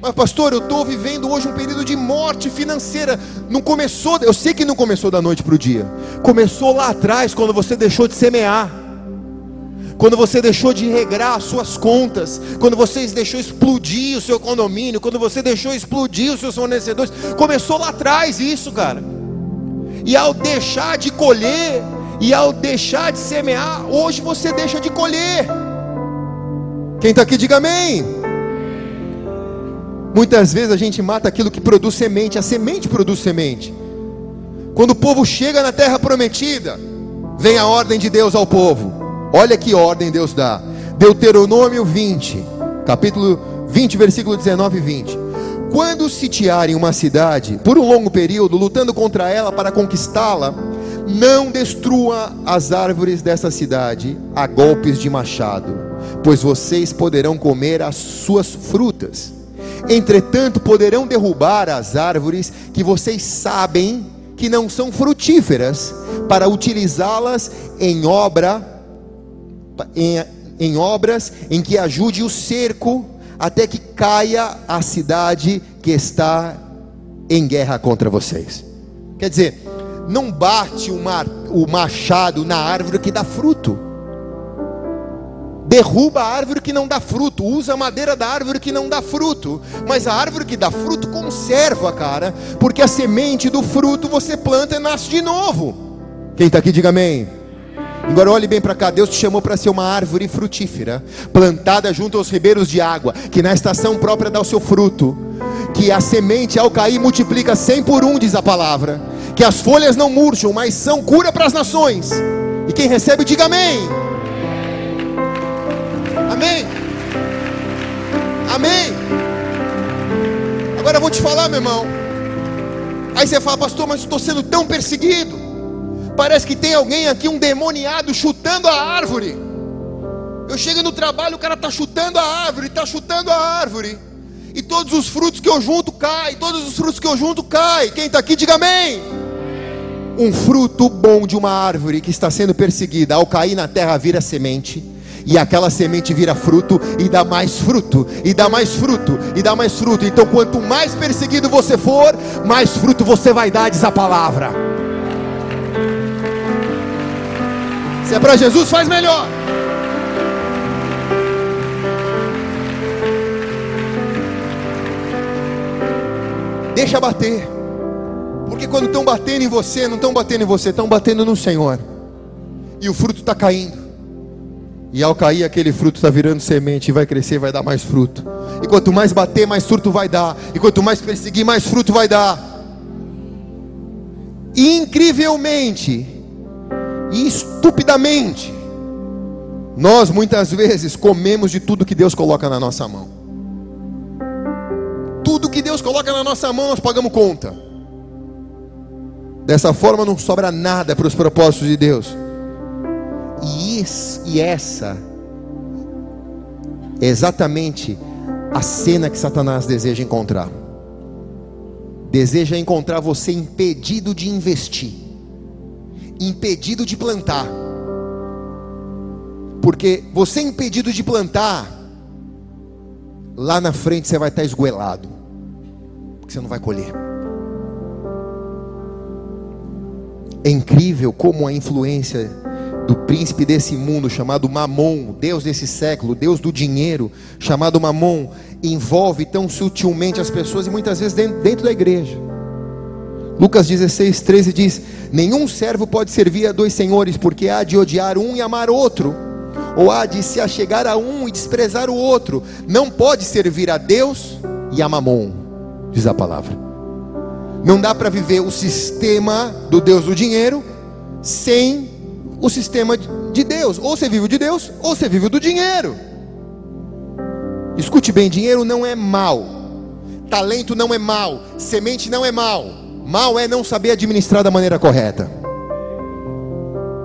A: Mas pastor, eu estou vivendo hoje um período de morte financeira. Não começou, eu sei que não começou da noite para o dia. Começou lá atrás, quando você deixou de semear. Quando você deixou de regrar as suas contas, quando você deixou explodir o seu condomínio, quando você deixou explodir os seus fornecedores, começou lá atrás isso, cara. E ao deixar de colher, e ao deixar de semear, hoje você deixa de colher. Quem está aqui, diga amém. Muitas vezes a gente mata aquilo que produz semente, a semente produz semente. Quando o povo chega na terra prometida, vem a ordem de Deus ao povo. Olha que ordem Deus dá. Deuteronômio 20, capítulo 20, versículo 19 e 20. Quando sitiarem uma cidade por um longo período, lutando contra ela para conquistá-la, não destrua as árvores dessa cidade a golpes de machado, pois vocês poderão comer as suas frutas. Entretanto, poderão derrubar as árvores que vocês sabem que não são frutíferas, para utilizá-las em obra em, em obras em que ajude o cerco até que caia a cidade que está em guerra contra vocês. Quer dizer, não bate o machado na árvore que dá fruto. Derruba a árvore que não dá fruto, usa a madeira da árvore que não dá fruto, mas a árvore que dá fruto conserva, cara, porque a semente do fruto você planta e nasce de novo. Quem está aqui, diga amém. Agora olhe bem para cá, Deus te chamou para ser uma árvore frutífera, plantada junto aos ribeiros de água, que na estação própria dá o seu fruto, que a semente ao cair multiplica cem por um, diz a palavra, que as folhas não murcham, mas são cura para as nações. E quem recebe, diga amém. Amém. Amém. Agora eu vou te falar, meu irmão. Aí você fala, pastor, mas estou sendo tão perseguido. Parece que tem alguém aqui, um demoniado, chutando a árvore. Eu chego no trabalho, o cara está chutando a árvore, está chutando a árvore. E todos os frutos que eu junto caem, todos os frutos que eu junto caem. Quem está aqui, diga amém. Um fruto bom de uma árvore que está sendo perseguida, ao cair na terra, vira semente. E aquela semente vira fruto e dá mais fruto, e dá mais fruto, e dá mais fruto. Então, quanto mais perseguido você for, mais fruto você vai dar, diz a palavra. Se é para Jesus, faz melhor. Deixa bater. Porque quando estão batendo em você, não estão batendo em você, estão batendo no Senhor. E o fruto está caindo. E ao cair, aquele fruto está virando semente e vai crescer, vai dar mais fruto. E quanto mais bater, mais fruto vai dar. E quanto mais perseguir, mais fruto vai dar. Incrivelmente, e estupidamente, nós muitas vezes comemos de tudo que Deus coloca na nossa mão. Tudo que Deus coloca na nossa mão, nós pagamos conta. Dessa forma não sobra nada para os propósitos de Deus. E, isso, e essa é exatamente a cena que Satanás deseja encontrar. Deseja encontrar você impedido de investir, impedido de plantar. Porque você impedido de plantar, lá na frente você vai estar esgoelado, porque você não vai colher. É incrível como a influência do príncipe desse mundo chamado Mamon, Deus desse século, Deus do dinheiro, chamado Mamon, envolve tão sutilmente as pessoas e muitas vezes dentro, dentro da igreja. Lucas 16, 13 diz: Nenhum servo pode servir a dois senhores, porque há de odiar um e amar outro, ou há de se achegar a um e desprezar o outro. Não pode servir a Deus e a Mamon, diz a palavra. Não dá para viver o sistema do Deus do dinheiro sem o sistema de Deus. Ou você vive de Deus, ou você vive do dinheiro. Escute bem: dinheiro não é mal, talento não é mal, semente não é mal. Mal é não saber administrar da maneira correta.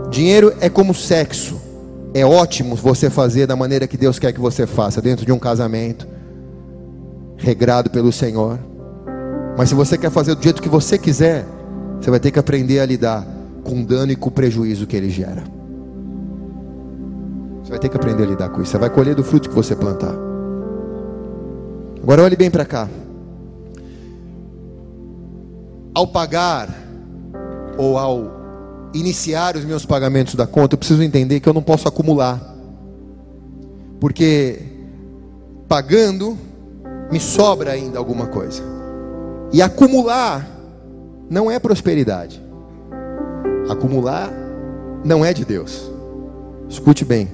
A: Dinheiro é como sexo. É ótimo você fazer da maneira que Deus quer que você faça, dentro de um casamento, regrado pelo Senhor. Mas se você quer fazer do jeito que você quiser, você vai ter que aprender a lidar com o dano e com o prejuízo que ele gera. Você vai ter que aprender a lidar com isso. Você vai colher do fruto que você plantar. Agora olhe bem para cá. Ao pagar ou ao iniciar os meus pagamentos da conta, eu preciso entender que eu não posso acumular. Porque pagando me sobra ainda alguma coisa. E acumular não é prosperidade. Acumular não é de Deus. Escute bem.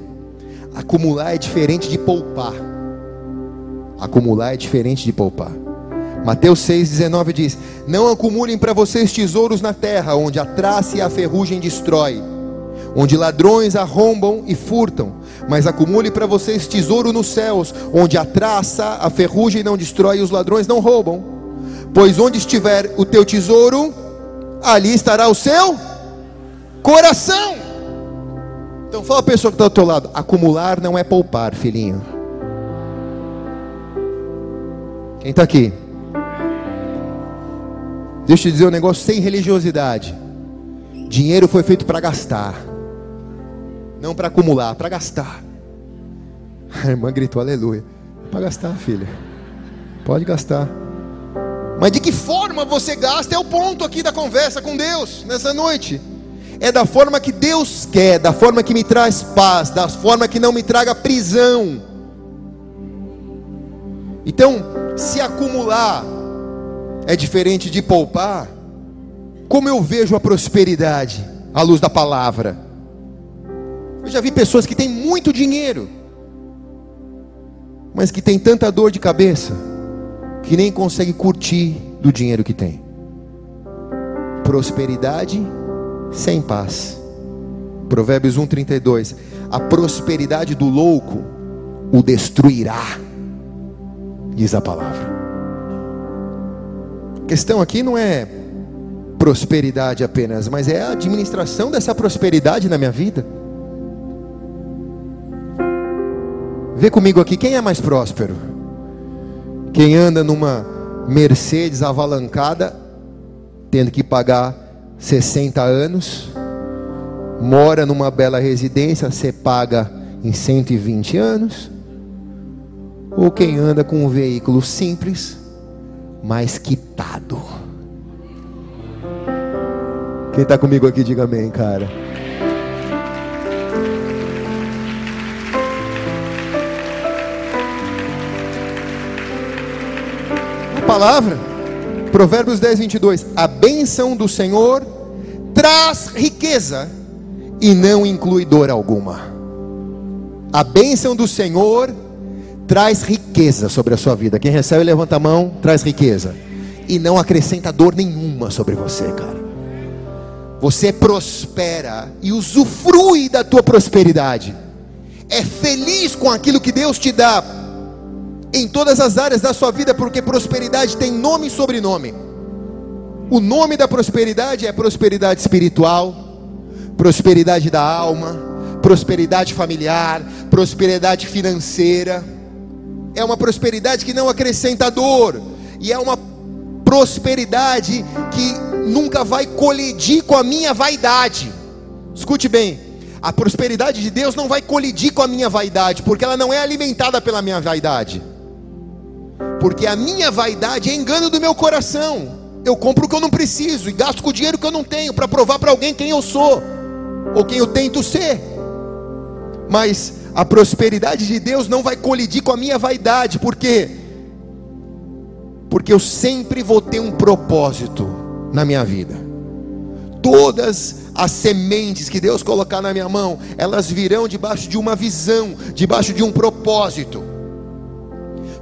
A: Acumular é diferente de poupar. Acumular é diferente de poupar. Mateus 6,19 diz: Não acumulem para vocês tesouros na terra, onde a traça e a ferrugem destrói, onde ladrões arrombam e furtam, mas acumule para vocês tesouro nos céus, onde a traça, a ferrugem não destrói e os ladrões não roubam. Pois onde estiver o teu tesouro, ali estará o seu coração. Então fala a pessoa que está ao teu lado: acumular não é poupar, filhinho. Quem está aqui? Deixa eu te dizer um negócio sem religiosidade. Dinheiro foi feito para gastar, não para acumular, para gastar. A irmã gritou aleluia. Para gastar, filha. Pode gastar. Mas de que forma você gasta é o ponto aqui da conversa com Deus nessa noite. É da forma que Deus quer, da forma que me traz paz, da forma que não me traga prisão. Então, se acumular é diferente de poupar, como eu vejo a prosperidade à luz da palavra? Eu já vi pessoas que têm muito dinheiro, mas que têm tanta dor de cabeça que nem consegue curtir do dinheiro que tem. Prosperidade sem paz. Provérbios 1:32. A prosperidade do louco o destruirá. Diz a palavra. A questão aqui não é prosperidade apenas, mas é a administração dessa prosperidade na minha vida. Vê comigo aqui, quem é mais próspero? Quem anda numa Mercedes avalancada, tendo que pagar 60 anos, mora numa bela residência, você paga em 120 anos, ou quem anda com um veículo simples, mas quitado. Quem está comigo aqui, diga amém, cara. palavra. Provérbios 10, 22. A bênção do Senhor traz riqueza e não inclui dor alguma. A bênção do Senhor traz riqueza sobre a sua vida. Quem recebe, levanta a mão, traz riqueza. E não acrescenta dor nenhuma sobre você, cara. Você prospera e usufrui da tua prosperidade. É feliz com aquilo que Deus te dá em todas as áreas da sua vida, porque prosperidade tem nome e sobrenome. O nome da prosperidade é prosperidade espiritual, prosperidade da alma, prosperidade familiar, prosperidade financeira. É uma prosperidade que não acrescenta dor, e é uma prosperidade que nunca vai colidir com a minha vaidade. Escute bem, a prosperidade de Deus não vai colidir com a minha vaidade, porque ela não é alimentada pela minha vaidade. Porque a minha vaidade é engano do meu coração. Eu compro o que eu não preciso e gasto com o dinheiro que eu não tenho para provar para alguém quem eu sou ou quem eu tento ser. Mas a prosperidade de Deus não vai colidir com a minha vaidade, por quê? Porque eu sempre vou ter um propósito na minha vida. Todas as sementes que Deus colocar na minha mão, elas virão debaixo de uma visão, debaixo de um propósito.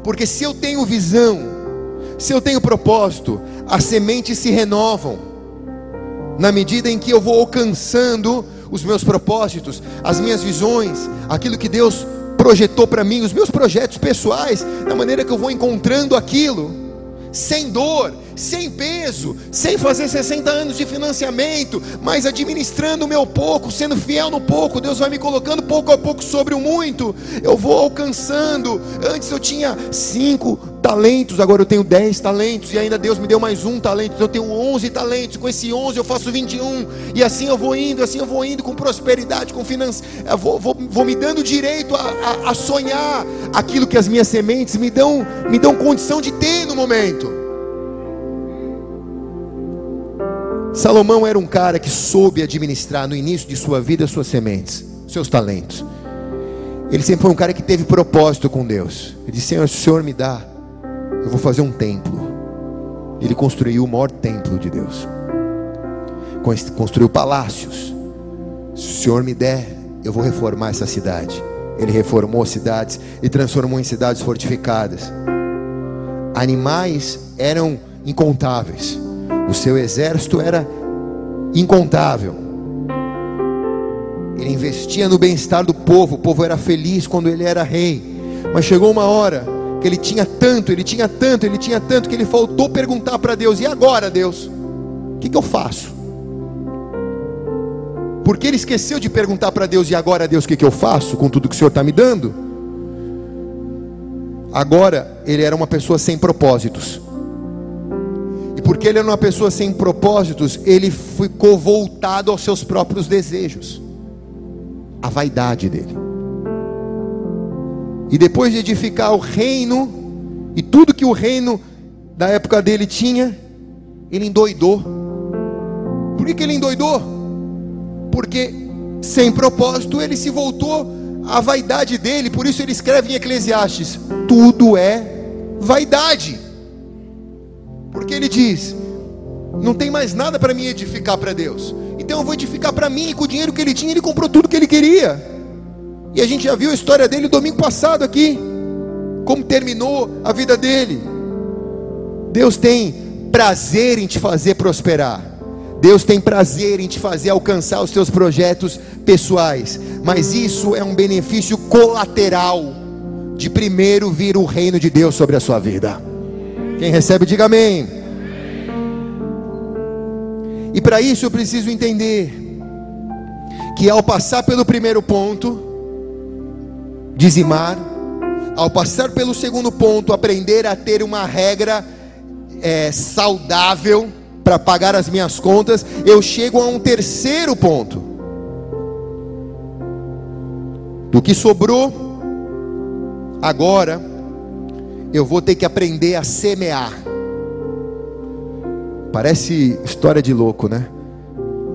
A: Porque se eu tenho visão, se eu tenho propósito, as sementes se renovam. Na medida em que eu vou alcançando os meus propósitos, as minhas visões, aquilo que Deus projetou para mim, os meus projetos pessoais, da maneira que eu vou encontrando aquilo, sem dor, sem peso, sem fazer 60 anos de financiamento, mas administrando o meu pouco, sendo fiel no pouco, Deus vai me colocando pouco a pouco sobre o muito, eu vou alcançando. Antes eu tinha cinco talentos, agora eu tenho 10 talentos, e ainda Deus me deu mais um talento, então eu tenho 11 talentos, com esse 11 eu faço 21, e assim eu vou indo, assim eu vou indo com prosperidade, com finanças, vou, vou, vou, me dando direito a, a, a sonhar aquilo que as minhas sementes me dão, me dão condição de ter no momento. Salomão era um cara que soube administrar no início de sua vida suas sementes, seus talentos. Ele sempre foi um cara que teve propósito com Deus. Ele disse: Senhor, se o Senhor me dá, eu vou fazer um templo. Ele construiu o maior templo de Deus. Construiu palácios. Se o Senhor me der, eu vou reformar essa cidade. Ele reformou cidades e transformou em cidades fortificadas. Animais eram incontáveis. O seu exército era incontável. Ele investia no bem-estar do povo, o povo era feliz quando ele era rei. Mas chegou uma hora que ele tinha tanto, ele tinha tanto, ele tinha tanto, que ele faltou perguntar para Deus: e agora, Deus? O que, que eu faço? Porque ele esqueceu de perguntar para Deus: e agora, Deus, o que, que eu faço com tudo que o Senhor está me dando? Agora ele era uma pessoa sem propósitos. E porque ele era uma pessoa sem propósitos, ele ficou voltado aos seus próprios desejos, a vaidade dele. E depois de edificar o reino, e tudo que o reino da época dele tinha, ele endoidou. Por que, que ele endoidou? Porque sem propósito ele se voltou à vaidade dele, por isso ele escreve em Eclesiastes: tudo é vaidade. Porque ele diz: não tem mais nada para mim edificar para Deus. Então eu vou edificar para mim, e com o dinheiro que ele tinha, ele comprou tudo que ele queria. E a gente já viu a história dele domingo passado aqui. Como terminou a vida dele. Deus tem prazer em te fazer prosperar. Deus tem prazer em te fazer alcançar os teus projetos pessoais. Mas isso é um benefício colateral de primeiro vir o reino de Deus sobre a sua vida. Quem recebe, diga amém. E para isso eu preciso entender que ao passar pelo primeiro ponto, dizimar, ao passar pelo segundo ponto, aprender a ter uma regra é, saudável para pagar as minhas contas, eu chego a um terceiro ponto. Do que sobrou, agora eu vou ter que aprender a semear. Parece história de louco, né?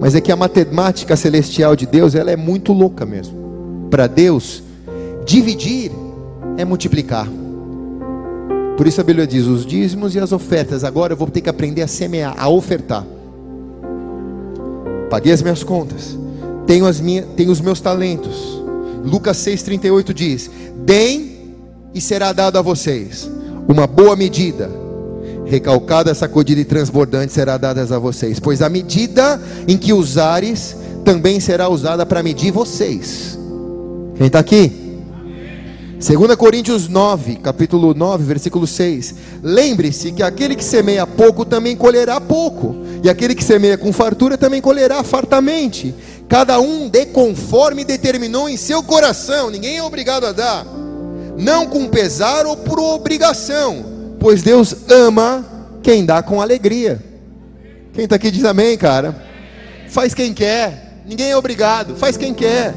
A: Mas é que a matemática celestial de Deus, ela é muito louca mesmo. Para Deus, dividir é multiplicar. Por isso a Bíblia diz: os dízimos e as ofertas. Agora eu vou ter que aprender a semear, a ofertar. Paguei as minhas contas, tenho, as minhas, tenho os meus talentos. Lucas 6,38 diz: Deem e será dado a vocês uma boa medida, recalcada, sacudida e transbordante será dada a vocês, pois a medida em que usares também será usada para medir vocês. Quem está aqui? 2 Coríntios 9, capítulo 9, versículo 6. Lembre-se que aquele que semeia pouco também colherá pouco, e aquele que semeia com fartura também colherá fartamente. Cada um dê conforme determinou em seu coração, ninguém é obrigado a dar, não com pesar ou por obrigação, pois Deus ama quem dá com alegria. Quem está aqui diz amém, cara. Faz quem quer, ninguém é obrigado, faz quem quer.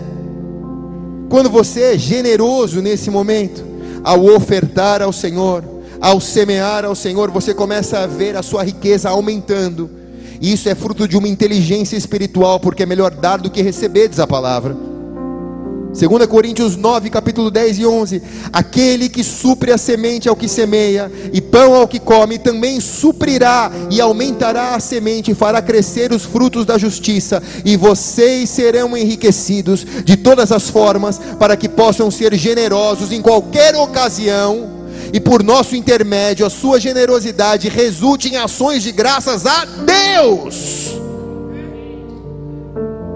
A: Quando você é generoso nesse momento, ao ofertar ao Senhor, ao semear ao Senhor, você começa a ver a sua riqueza aumentando. E isso é fruto de uma inteligência espiritual, porque é melhor dar do que receber, diz a palavra. 2 Coríntios 9, capítulo 10 e 11: Aquele que supre a semente ao que semeia, e pão ao que come, também suprirá e aumentará a semente, e fará crescer os frutos da justiça, e vocês serão enriquecidos de todas as formas, para que possam ser generosos em qualquer ocasião, e por nosso intermédio, a sua generosidade resulte em ações de graças a Deus.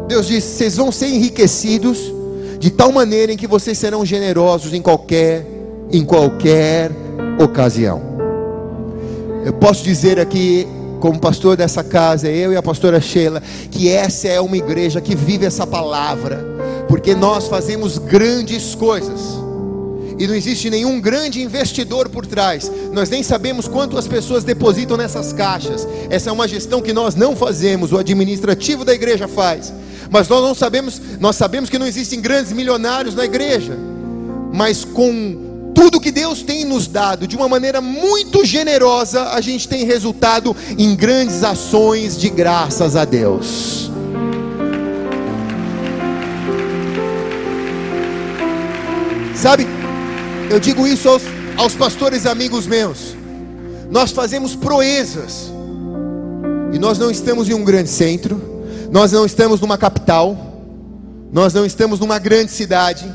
A: Deus diz: vocês vão ser enriquecidos de tal maneira em que vocês serão generosos em qualquer em qualquer ocasião. Eu posso dizer aqui, como pastor dessa casa, eu e a pastora Sheila, que essa é uma igreja que vive essa palavra, porque nós fazemos grandes coisas. E não existe nenhum grande investidor por trás. Nós nem sabemos quanto as pessoas depositam nessas caixas. Essa é uma gestão que nós não fazemos, o administrativo da igreja faz. Mas nós não sabemos, nós sabemos que não existem grandes milionários na igreja. Mas com tudo que Deus tem nos dado, de uma maneira muito generosa, a gente tem resultado em grandes ações de graças a Deus. Sabe, eu digo isso aos, aos pastores amigos meus. Nós fazemos proezas, e nós não estamos em um grande centro, nós não estamos numa capital, nós não estamos numa grande cidade,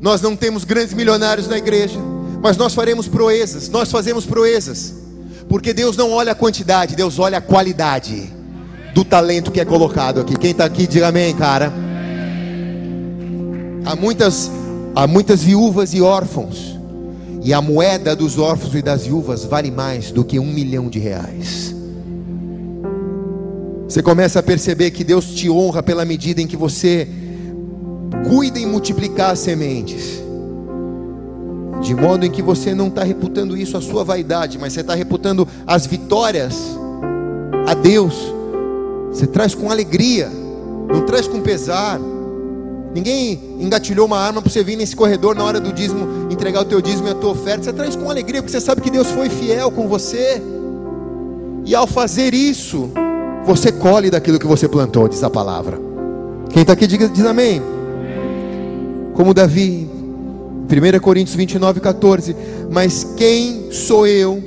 A: nós não temos grandes milionários na igreja, mas nós faremos proezas, nós fazemos proezas, porque Deus não olha a quantidade, Deus olha a qualidade do talento que é colocado aqui. Quem está aqui, diga amém, cara. Há muitas, há muitas viúvas e órfãos, e a moeda dos órfãos e das viúvas vale mais do que um milhão de reais. Você começa a perceber que Deus te honra pela medida em que você cuida em multiplicar as sementes. De modo em que você não está reputando isso a sua vaidade, mas você está reputando as vitórias a Deus. Você traz com alegria, não traz com pesar. Ninguém engatilhou uma arma para você vir nesse corredor na hora do dízimo, entregar o teu dízimo e a tua oferta. Você traz com alegria, porque você sabe que Deus foi fiel com você. E ao fazer isso, você colhe daquilo que você plantou, diz a palavra. Quem está aqui diz, diz amém. Como Davi, 1 Coríntios 29, 14. Mas quem sou eu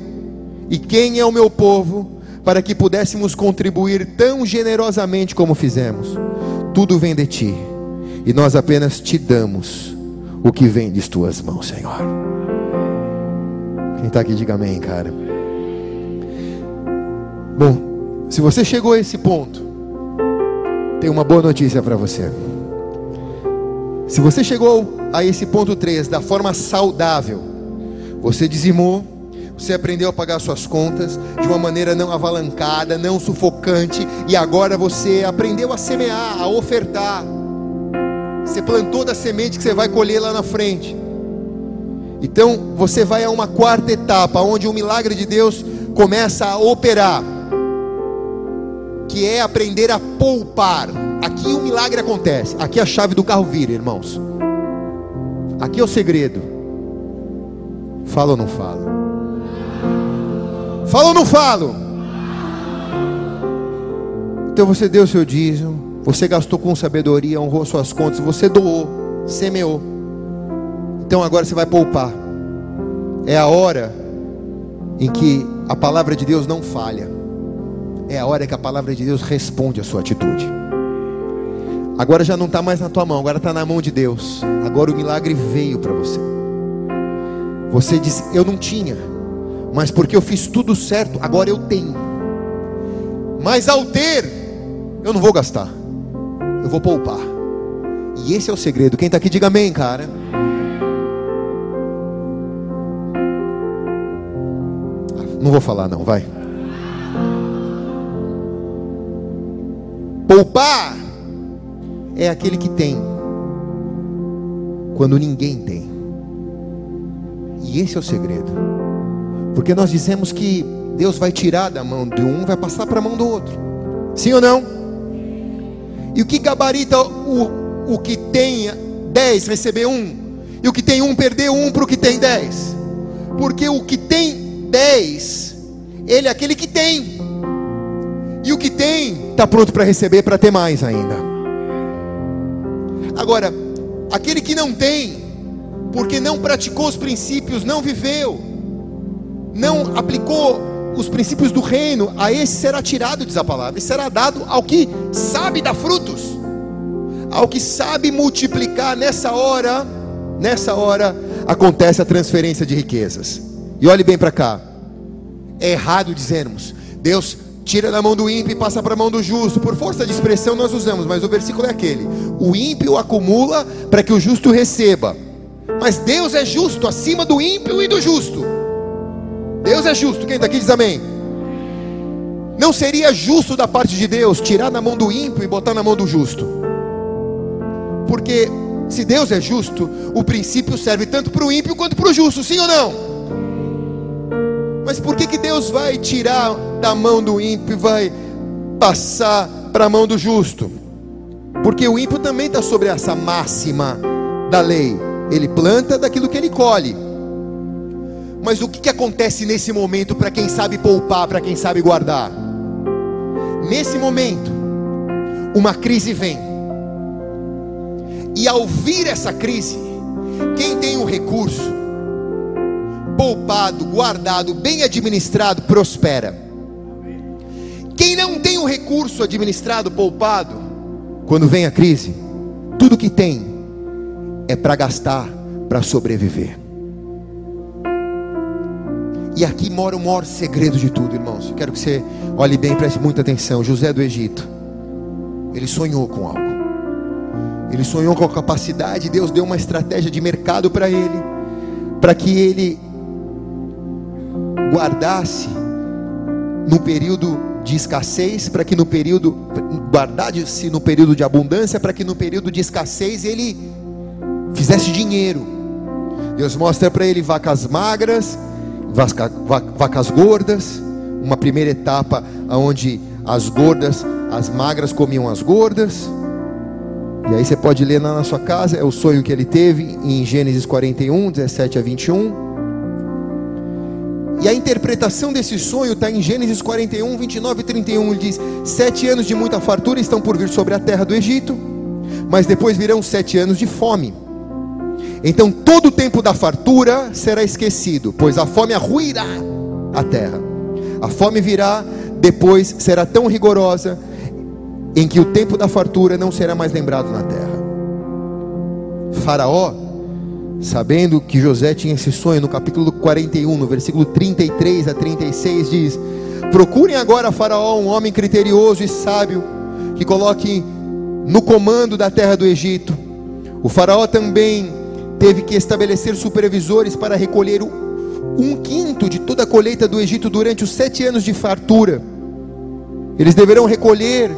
A: e quem é o meu povo para que pudéssemos contribuir tão generosamente como fizemos? Tudo vem de ti e nós apenas te damos o que vem de tuas mãos, Senhor. Quem está aqui, diga amém, cara. Bom, se você chegou a esse ponto, tem uma boa notícia para você. Se você chegou a esse ponto 3 da forma saudável, você dizimou, você aprendeu a pagar suas contas de uma maneira não avalancada, não sufocante, e agora você aprendeu a semear, a ofertar. Você plantou da semente que você vai colher lá na frente. Então você vai a uma quarta etapa, onde o milagre de Deus começa a operar que é aprender a poupar. Aqui o milagre acontece. Aqui a chave do carro vira, irmãos. Aqui é o segredo. Fala ou não falo? Fala ou não falo? Então você deu o seu dízimo, você gastou com sabedoria, honrou suas contas, você doou, semeou. Então agora você vai poupar. É a hora em que a palavra de Deus não falha é a hora que a palavra de Deus responde a sua atitude. Agora já não está mais na tua mão, agora está na mão de Deus. Agora o milagre veio para você. Você disse: Eu não tinha, mas porque eu fiz tudo certo, agora eu tenho. Mas ao ter, eu não vou gastar, eu vou poupar. E esse é o segredo. Quem está aqui, diga amém, cara. Ah, não vou falar, não, vai. Poupar é aquele que tem, quando ninguém tem. E esse é o segredo. Porque nós dizemos que Deus vai tirar da mão de um, vai passar para a mão do outro. Sim ou não? E o que gabarita o, o que tem dez receber um? E o que tem um perder um para o que tem dez? Porque o que tem dez, ele é aquele que tem. E o que tem está pronto para receber para ter mais ainda. Agora, aquele que não tem, porque não praticou os princípios, não viveu, não aplicou os princípios do reino, a esse será tirado, diz a palavra, e será dado ao que sabe dar frutos, ao que sabe multiplicar. Nessa hora, nessa hora acontece a transferência de riquezas. E olhe bem para cá, é errado dizermos, Deus tira da mão do ímpio e passa para a mão do justo. Por força de expressão nós usamos, mas o versículo é aquele: o ímpio acumula para que o justo receba. Mas Deus é justo acima do ímpio e do justo. Deus é justo. Quem daqui diz amém? Não seria justo da parte de Deus tirar da mão do ímpio e botar na mão do justo. Porque se Deus é justo, o princípio serve tanto para o ímpio quanto para o justo, sim ou não? Mas por que, que Deus vai tirar da mão do ímpio e vai passar para a mão do justo? Porque o ímpio também está sobre essa máxima da lei. Ele planta daquilo que ele colhe. Mas o que, que acontece nesse momento para quem sabe poupar, para quem sabe guardar? Nesse momento, uma crise vem. E ao vir essa crise, quem tem o recurso, poupado, guardado, bem administrado, prospera. Quem não tem o recurso administrado, poupado, quando vem a crise, tudo que tem é para gastar, para sobreviver. E aqui mora o maior segredo de tudo, irmãos. Quero que você olhe bem, preste muita atenção. José do Egito, ele sonhou com algo. Ele sonhou com a capacidade, Deus deu uma estratégia de mercado para ele, para que ele guardasse no período de escassez, para que no período guardasse no período de abundância, para que no período de escassez ele fizesse dinheiro. Deus mostra para ele vacas magras vaca, vacas gordas, uma primeira etapa onde as gordas, as magras comiam as gordas. E aí você pode ler lá na sua casa, é o sonho que ele teve em Gênesis 41, 17 a 21. E a interpretação desse sonho está em Gênesis 41, 29 e 31. Ele diz: Sete anos de muita fartura estão por vir sobre a terra do Egito, mas depois virão sete anos de fome então todo o tempo da fartura será esquecido, pois a fome arruirá a terra. A fome virá, depois será tão rigorosa, em que o tempo da fartura não será mais lembrado na terra. Faraó, sabendo que José tinha esse sonho, no capítulo 41, no versículo 33 a 36, diz: Procurem agora Faraó um homem criterioso e sábio, que coloque no comando da terra do Egito. O Faraó também teve que estabelecer supervisores para recolher um quinto de toda a colheita do Egito durante os sete anos de fartura. Eles deverão recolher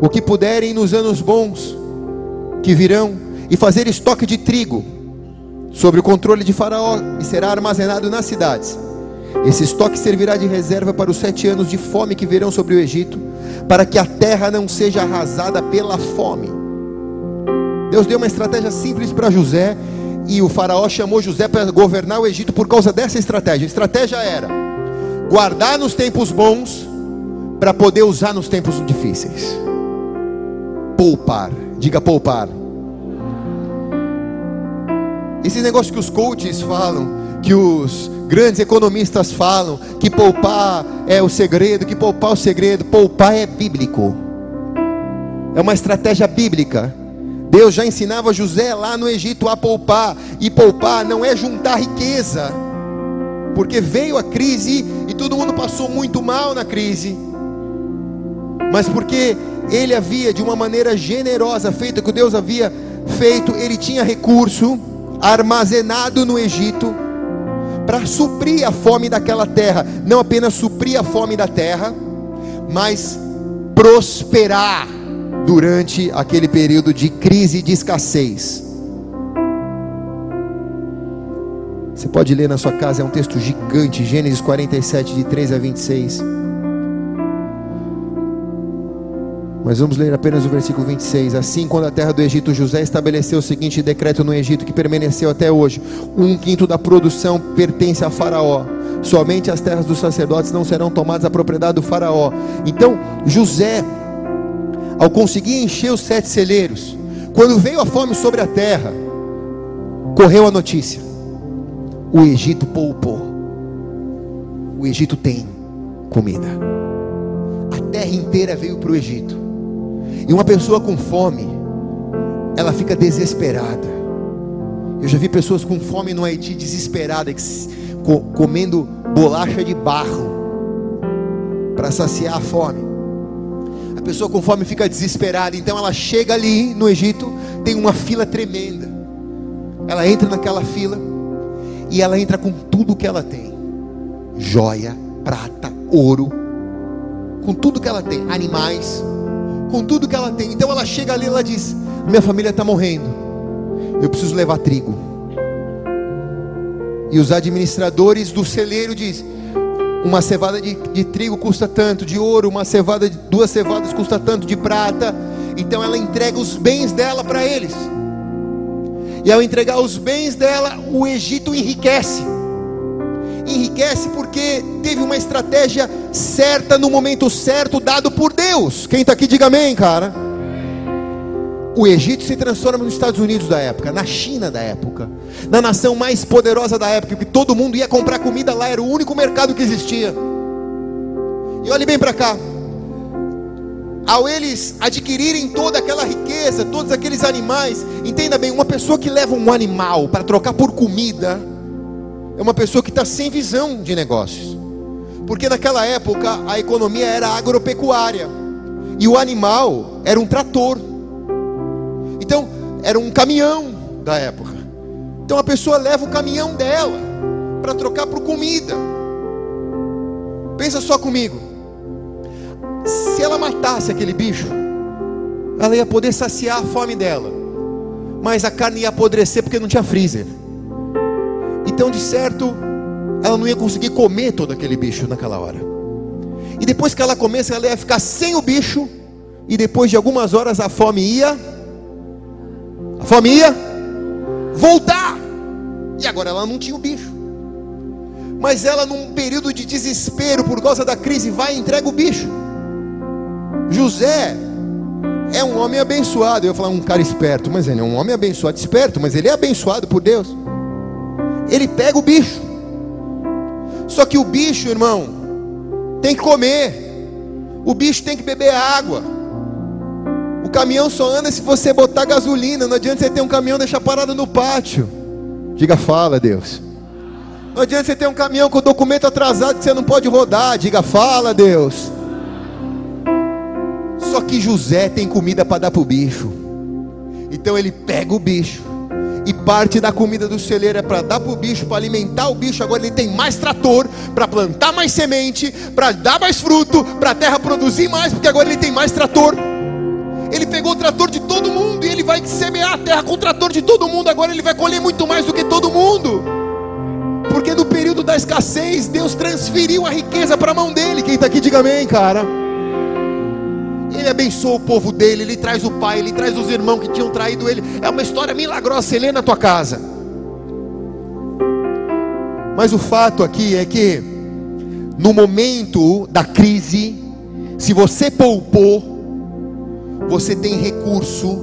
A: o que puderem nos anos bons que virão e fazer estoque de trigo sobre o controle de Faraó e será armazenado nas cidades. Esse estoque servirá de reserva para os sete anos de fome que virão sobre o Egito, para que a terra não seja arrasada pela fome. Deus deu uma estratégia simples para José e o faraó chamou José para governar o Egito por causa dessa estratégia. A estratégia era guardar nos tempos bons para poder usar nos tempos difíceis. Poupar, diga poupar. Esse negócio que os coaches falam, que os grandes economistas falam, que poupar é o segredo, que poupar é o segredo, poupar é bíblico. É uma estratégia bíblica. Deus já ensinava José lá no Egito a poupar, e poupar não é juntar riqueza, porque veio a crise e todo mundo passou muito mal na crise, mas porque ele havia de uma maneira generosa feito o que Deus havia feito, ele tinha recurso armazenado no Egito, para suprir a fome daquela terra, não apenas suprir a fome da terra, mas prosperar durante aquele período de crise e de escassez. Você pode ler na sua casa, é um texto gigante, Gênesis 47, de 3 a 26. Mas vamos ler apenas o versículo 26. Assim, quando a terra do Egito, José estabeleceu o seguinte decreto no Egito, que permaneceu até hoje: um quinto da produção pertence a Faraó. Somente as terras dos sacerdotes não serão tomadas à propriedade do Faraó. Então, José, ao conseguir encher os sete celeiros, quando veio a fome sobre a terra, correu a notícia: o Egito poupou. O Egito tem comida. A terra inteira veio para o Egito. E uma pessoa com fome, ela fica desesperada. Eu já vi pessoas com fome no Haiti desesperada, comendo bolacha de barro para saciar a fome. A pessoa com fome fica desesperada, então ela chega ali no Egito, tem uma fila tremenda. Ela entra naquela fila e ela entra com tudo que ela tem: joia, prata, ouro, com tudo que ela tem, animais, com tudo que ela tem. Então ela chega ali e ela diz: Minha família está morrendo, eu preciso levar trigo. E os administradores do celeiro diz: Uma cevada de, de trigo custa tanto, de ouro, uma cevada, duas cevadas custa tanto, de prata. Então ela entrega os bens dela para eles. E ao entregar os bens dela, o Egito enriquece enriquece porque teve uma estratégia certa no momento certo, dado por Deus. Quem está aqui, diga amém, cara. O Egito se transforma nos Estados Unidos da época, na China da época, na nação mais poderosa da época, que todo mundo ia comprar comida lá, era o único mercado que existia. E olhe bem para cá. Ao eles adquirirem toda aquela riqueza, todos aqueles animais, entenda bem, uma pessoa que leva um animal para trocar por comida, é uma pessoa que está sem visão de negócios. Porque naquela época a economia era agropecuária. E o animal era um trator. Então, era um caminhão da época. Então a pessoa leva o caminhão dela para trocar por comida. Pensa só comigo. Se ela matasse aquele bicho, ela ia poder saciar a fome dela. Mas a carne ia apodrecer porque não tinha freezer. Então, de certo, ela não ia conseguir comer todo aquele bicho naquela hora. E depois que ela comesse, ela ia ficar sem o bicho. E depois de algumas horas a fome ia. A fome ia voltar. E agora ela não tinha o bicho. Mas ela, num período de desespero por causa da crise, vai e entrega o bicho. José é um homem abençoado. Eu ia falar um cara esperto, mas ele é um homem abençoado, esperto, mas ele é abençoado por Deus ele pega o bicho. Só que o bicho, irmão, tem que comer. O bicho tem que beber água. O caminhão só anda se você botar gasolina. Não adianta você ter um caminhão e deixar parado no pátio. Diga, fala, Deus. Não adianta você ter um caminhão com documento atrasado que você não pode rodar. Diga, fala, Deus. Só que José tem comida para dar para o bicho. Então ele pega o bicho e parte da comida do celeiro é para dar para o bicho, para alimentar o bicho. Agora ele tem mais trator para plantar mais semente, para dar mais fruto, para a terra produzir mais, porque agora ele tem mais trator. Ele pegou o trator de todo mundo e ele vai semear a terra com o trator de todo mundo. Agora ele vai colher muito mais do que todo mundo. Porque no período da escassez, Deus transferiu a riqueza para a mão dele. Quem está aqui, diga amém, cara. Ele abençoa o povo dele, ele traz o pai, ele traz os irmãos que tinham traído ele. É uma história milagrosa, você lê na tua casa. Mas o fato aqui é que, no momento da crise, se você poupou, você tem recurso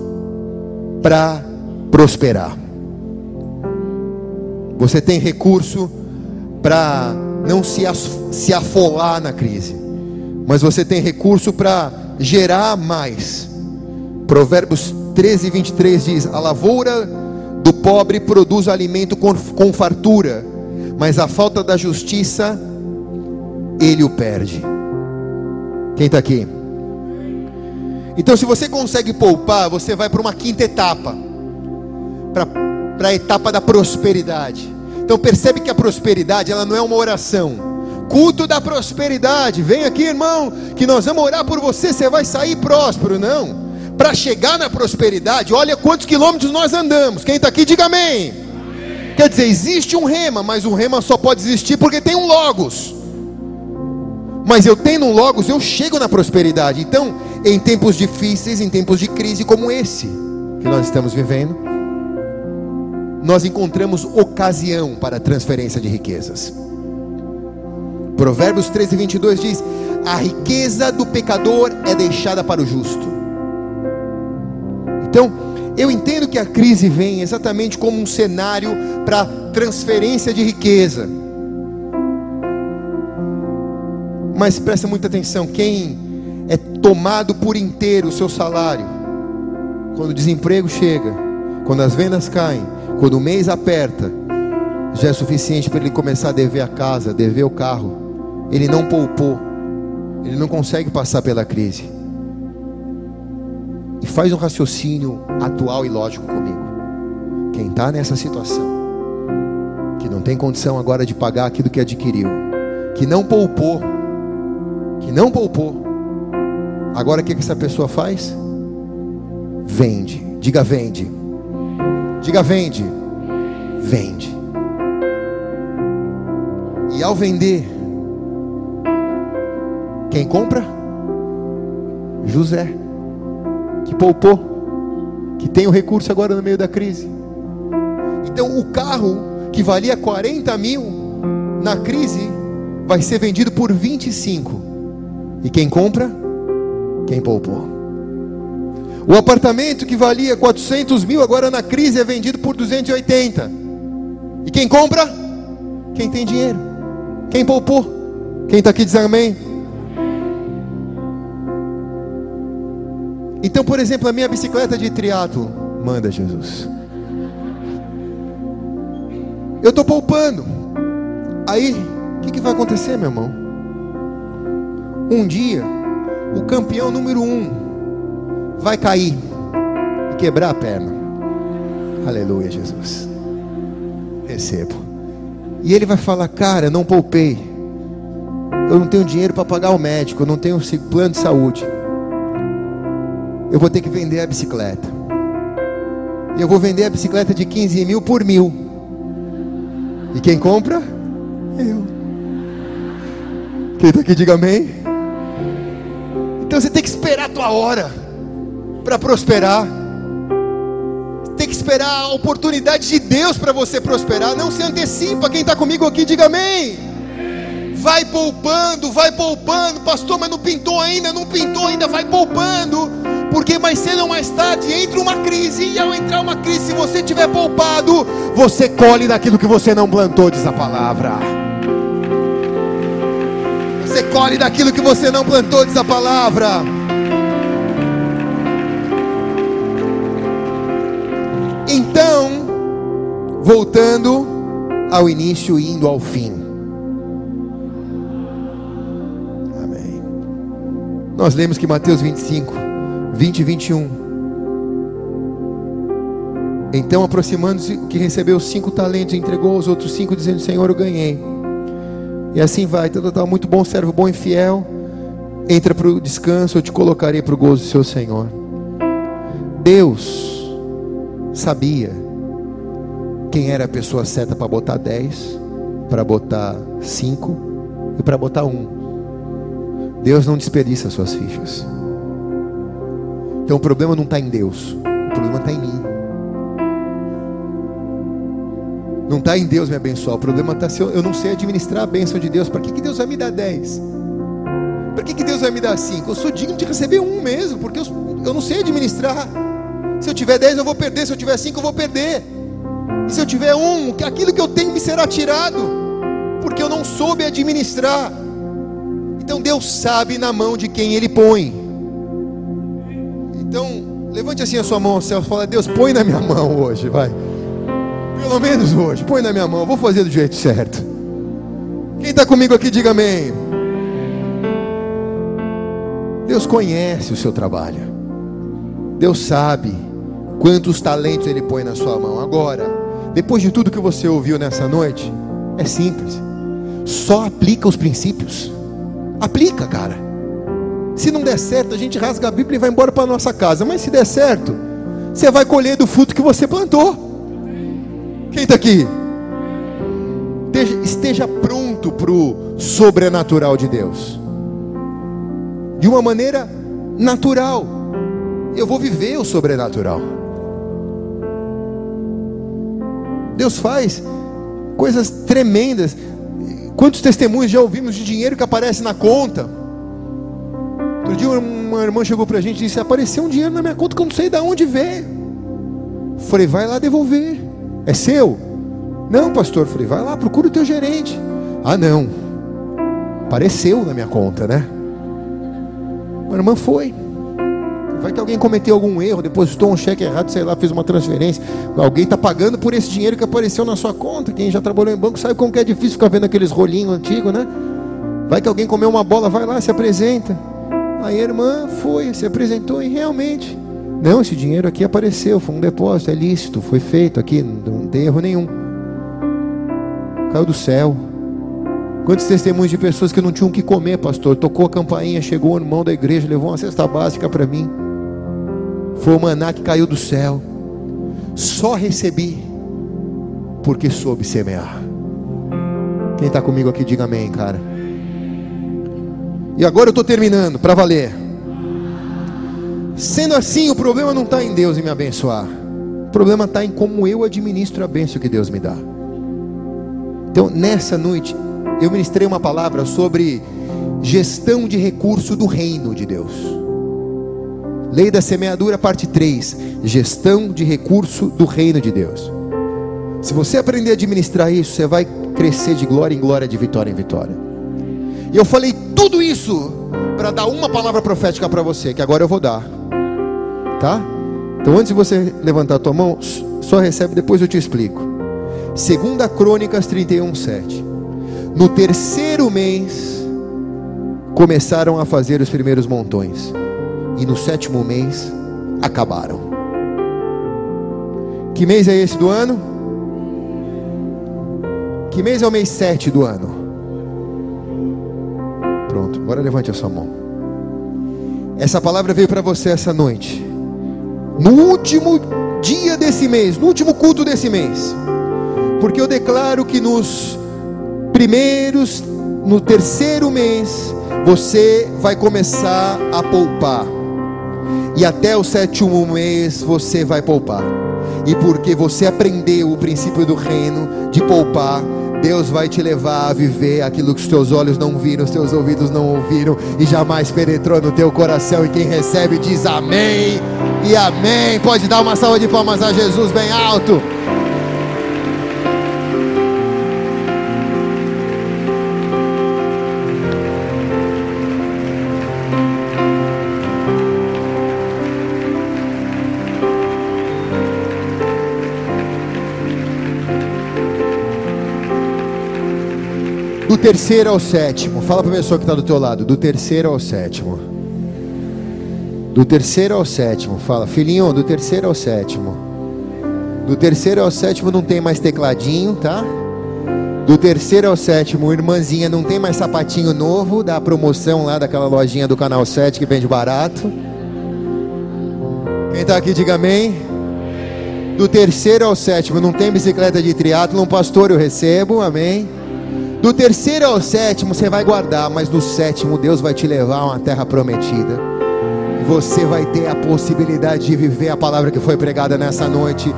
A: para prosperar. Você tem recurso para não se, se afolar na crise, mas você tem recurso para gerar mais. Provérbios 13, 23 diz: A lavoura do pobre produz alimento com, com fartura, mas a falta da justiça ele o perde. Quem está aqui? Então, se você consegue poupar, você vai para uma quinta etapa para a etapa da prosperidade. Então percebe que a prosperidade ela não é uma oração. Culto da prosperidade. Vem aqui, irmão, que nós vamos orar por você, você vai sair próspero, não. Para chegar na prosperidade, olha quantos quilômetros nós andamos. Quem está aqui, diga amém. amém. Quer dizer, existe um rema, mas o rema só pode existir porque tem um logos. Mas eu tendo um logos, eu chego na prosperidade. Então, em tempos difíceis, em tempos de crise como esse que nós estamos vivendo, nós encontramos ocasião para transferência de riquezas. Provérbios 13, 22 diz: A riqueza do pecador é deixada para o justo. Então, eu entendo que a crise vem exatamente como um cenário para transferência de riqueza. Mas presta muita atenção: quem é tomado por inteiro o seu salário, quando o desemprego chega, quando as vendas caem, quando o mês aperta, já é suficiente para ele começar a dever a casa, dever o carro. Ele não poupou, ele não consegue passar pela crise. E faz um raciocínio atual e lógico comigo. Quem está nessa situação, que não tem condição agora de pagar aquilo que adquiriu, que não poupou, que não poupou. Agora o que, que essa pessoa faz? Vende. Diga vende. Diga vende. Vende. E ao vender, quem compra? José, que poupou, que tem o recurso agora no meio da crise. Então o carro que valia 40 mil na crise vai ser vendido por 25 e quem compra? Quem poupou. O apartamento que valia 400 mil, agora na crise é vendido por 280. E quem compra? Quem tem dinheiro. Quem poupou? Quem está aqui diz amém? Então, por exemplo, a minha bicicleta de triatlo, manda Jesus. Eu estou poupando. Aí, o que, que vai acontecer, meu irmão? Um dia, o campeão número um vai cair e quebrar a perna. Aleluia, Jesus. Recebo. E ele vai falar: Cara, não poupei. Eu não tenho dinheiro para pagar o médico. Eu não tenho plano de saúde. Eu vou ter que vender a bicicleta. Eu vou vender a bicicleta de 15 mil por mil. E quem compra? Eu. Quem está aqui, diga amém. Então você tem que esperar a tua hora para prosperar. Tem que esperar a oportunidade de Deus para você prosperar. Não se antecipa. Quem está comigo aqui, diga amém. Vai poupando, vai poupando, pastor, mas não pintou ainda, não pintou ainda, vai poupando, porque mais cedo ou mais tarde entra uma crise, e ao entrar uma crise, se você tiver poupado, você colhe daquilo que você não plantou, diz a palavra. Você colhe daquilo que você não plantou, diz a palavra. Então, voltando ao início e indo ao fim. Amém. Nós lemos que Mateus 25, 20 e 21. Então, aproximando-se, que recebeu cinco talentos, entregou aos outros cinco, dizendo: Senhor, eu ganhei. E assim vai, tá, tá, tá, muito bom, servo bom e fiel. Entra para o descanso, eu te colocarei para o gozo do seu Senhor. Deus sabia quem era a pessoa certa para botar dez, para botar cinco e para botar um. Deus não desperdiça suas fichas. Então o problema não está em Deus, o problema está em mim. Não está em Deus me abençoar. O problema está se eu, eu não sei administrar a bênção de Deus. Para que, que Deus vai me dar dez? Para que, que Deus vai me dar cinco? Eu sou digno de receber um mesmo, porque eu, eu não sei administrar. Se eu tiver dez, eu vou perder. Se eu tiver cinco, eu vou perder. E se eu tiver um, aquilo que eu tenho me será tirado, porque eu não soube administrar. Então Deus sabe na mão de quem Ele põe. Então, levante assim a sua mão ao céu e fala: Deus, põe na minha mão hoje, vai. Pelo menos hoje. Põe na minha mão. Vou fazer do jeito certo. Quem está comigo aqui, diga amém. Deus conhece o seu trabalho. Deus sabe quantos talentos Ele põe na sua mão. Agora, depois de tudo que você ouviu nessa noite, é simples. Só aplica os princípios. Aplica, cara. Se não der certo, a gente rasga a Bíblia e vai embora para nossa casa. Mas se der certo, você vai colher do fruto que você plantou. Quem está aqui? Esteja, pronto para o sobrenatural de Deus. De uma maneira natural. Eu vou viver o sobrenatural. Deus faz coisas tremendas. Quantos testemunhos já ouvimos de dinheiro que aparece na conta? Outro dia uma irmã chegou para a gente e disse: Apareceu um dinheiro na minha conta que eu não sei de onde veio. Falei: Vai lá devolver. É seu? Não, pastor. Falei: Vai lá, procura o teu gerente. Ah, não. Apareceu na minha conta, né? Uma irmã foi. Vai que alguém cometeu algum erro, depositou um cheque errado, sei lá, fez uma transferência. Alguém está pagando por esse dinheiro que apareceu na sua conta. Quem já trabalhou em banco sabe como que é difícil ficar vendo aqueles rolinhos antigos, né? Vai que alguém comeu uma bola, vai lá, se apresenta. Aí a irmã foi, se apresentou e realmente. Não, esse dinheiro aqui apareceu, foi um depósito, é lícito, foi feito aqui, não tem erro nenhum. Caiu do céu. Quantos testemunhos de pessoas que não tinham o que comer, pastor? Tocou a campainha, chegou o irmão da igreja, levou uma cesta básica para mim. Foi o maná que caiu do céu. Só recebi porque soube semear. Quem está comigo aqui, diga amém, cara. E agora eu estou terminando, para valer. Sendo assim, o problema não está em Deus em me abençoar. O problema está em como eu administro a bênção que Deus me dá. Então, nessa noite, eu ministrei uma palavra sobre gestão de recurso do reino de Deus. Lei da semeadura, parte 3. Gestão de recurso do reino de Deus. Se você aprender a administrar isso, você vai crescer de glória em glória, de vitória em vitória. E eu falei tudo isso para dar uma palavra profética para você, que agora eu vou dar. Tá? Então antes de você levantar a tua mão, só recebe, depois eu te explico. Segunda Crônicas 31, 7. No terceiro mês, começaram a fazer os primeiros montões e no sétimo mês acabaram. Que mês é esse do ano? Que mês é o mês 7 do ano? Pronto, agora levante a sua mão. Essa palavra veio para você essa noite. No último dia desse mês, no último culto desse mês. Porque eu declaro que nos primeiros, no terceiro mês, você vai começar a poupar e até o sétimo mês você vai poupar. E porque você aprendeu o princípio do reino de poupar, Deus vai te levar a viver aquilo que os teus olhos não viram, os teus ouvidos não ouviram e jamais penetrou no teu coração. E quem recebe diz amém e amém. Pode dar uma salva de palmas a Jesus bem alto. Do terceiro ao sétimo. Fala para a pessoa que está do teu lado. Do terceiro ao sétimo. Do terceiro ao sétimo. Fala, filhinho, do terceiro ao sétimo. Do terceiro ao sétimo não tem mais tecladinho, tá? Do terceiro ao sétimo, irmãzinha, não tem mais sapatinho novo da promoção lá daquela lojinha do canal 7 que vende barato. Quem está aqui, diga amém. Do terceiro ao sétimo, não tem bicicleta de triatlo, pastor eu recebo, amém. Do terceiro ao sétimo você vai guardar, mas do sétimo Deus vai te levar a uma terra prometida. Você vai ter a possibilidade de viver a palavra que foi pregada nessa noite.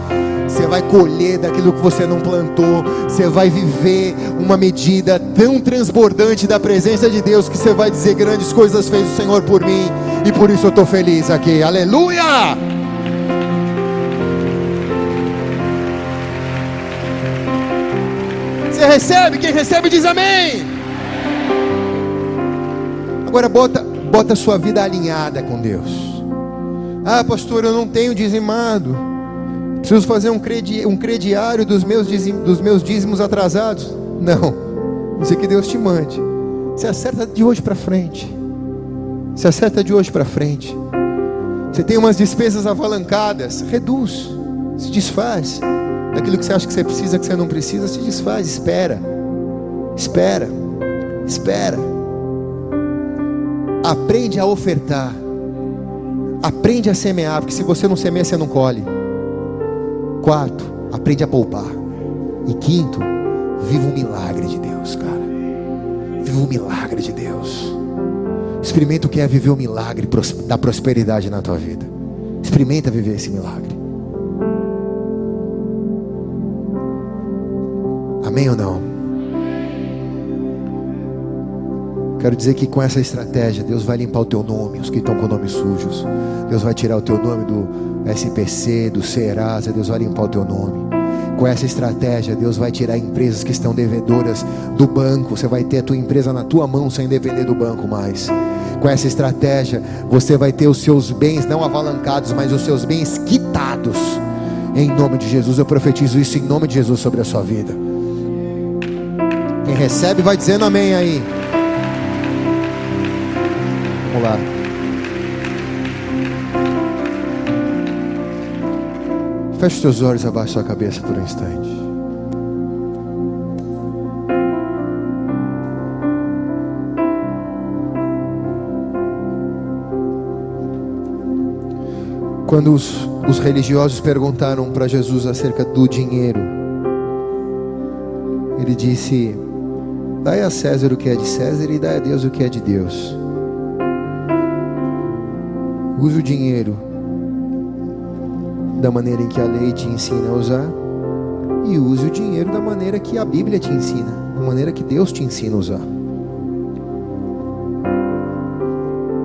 A: Você vai colher daquilo que você não plantou. Você vai viver uma medida tão transbordante da presença de Deus que você vai dizer: grandes coisas fez o Senhor por mim. E por isso eu estou feliz aqui. Aleluia! Recebe, quem recebe diz amém. Agora bota, bota a sua vida alinhada com Deus. Ah, pastor, eu não tenho dizimado. Preciso fazer um, credi, um crediário dos meus, dizim, dos meus dízimos atrasados. Não. Isso que Deus te mande. Se acerta de hoje para frente. Se acerta de hoje para frente. Você tem umas despesas avalancadas. Reduz. Se desfaz. Daquilo que você acha que você precisa, que você não precisa, se desfaz, espera. Espera. Espera. Aprende a ofertar. Aprende a semear, porque se você não semeia, você não colhe. Quarto, aprende a poupar. E quinto, viva o milagre de Deus, cara. Viva o milagre de Deus. Experimenta o que é viver o milagre da prosperidade na tua vida. Experimenta viver esse milagre. Amém ou não? Quero dizer que com essa estratégia, Deus vai limpar o teu nome, os que estão com nomes sujos. Deus vai tirar o teu nome do SPC, do Serasa, Deus vai limpar o teu nome. Com essa estratégia, Deus vai tirar empresas que estão devedoras do banco. Você vai ter a tua empresa na tua mão sem depender do banco mais. Com essa estratégia, você vai ter os seus bens não avalancados, mas os seus bens quitados. Em nome de Jesus, eu profetizo isso em nome de Jesus sobre a sua vida. Recebe vai dizendo amém aí. Vamos lá. Feche seus olhos abaixo da sua cabeça por um instante. Quando os, os religiosos perguntaram para Jesus acerca do dinheiro, ele disse: Dai a César o que é de César e dai a Deus o que é de Deus. Use o dinheiro da maneira em que a lei te ensina a usar e use o dinheiro da maneira que a Bíblia te ensina, da maneira que Deus te ensina a usar.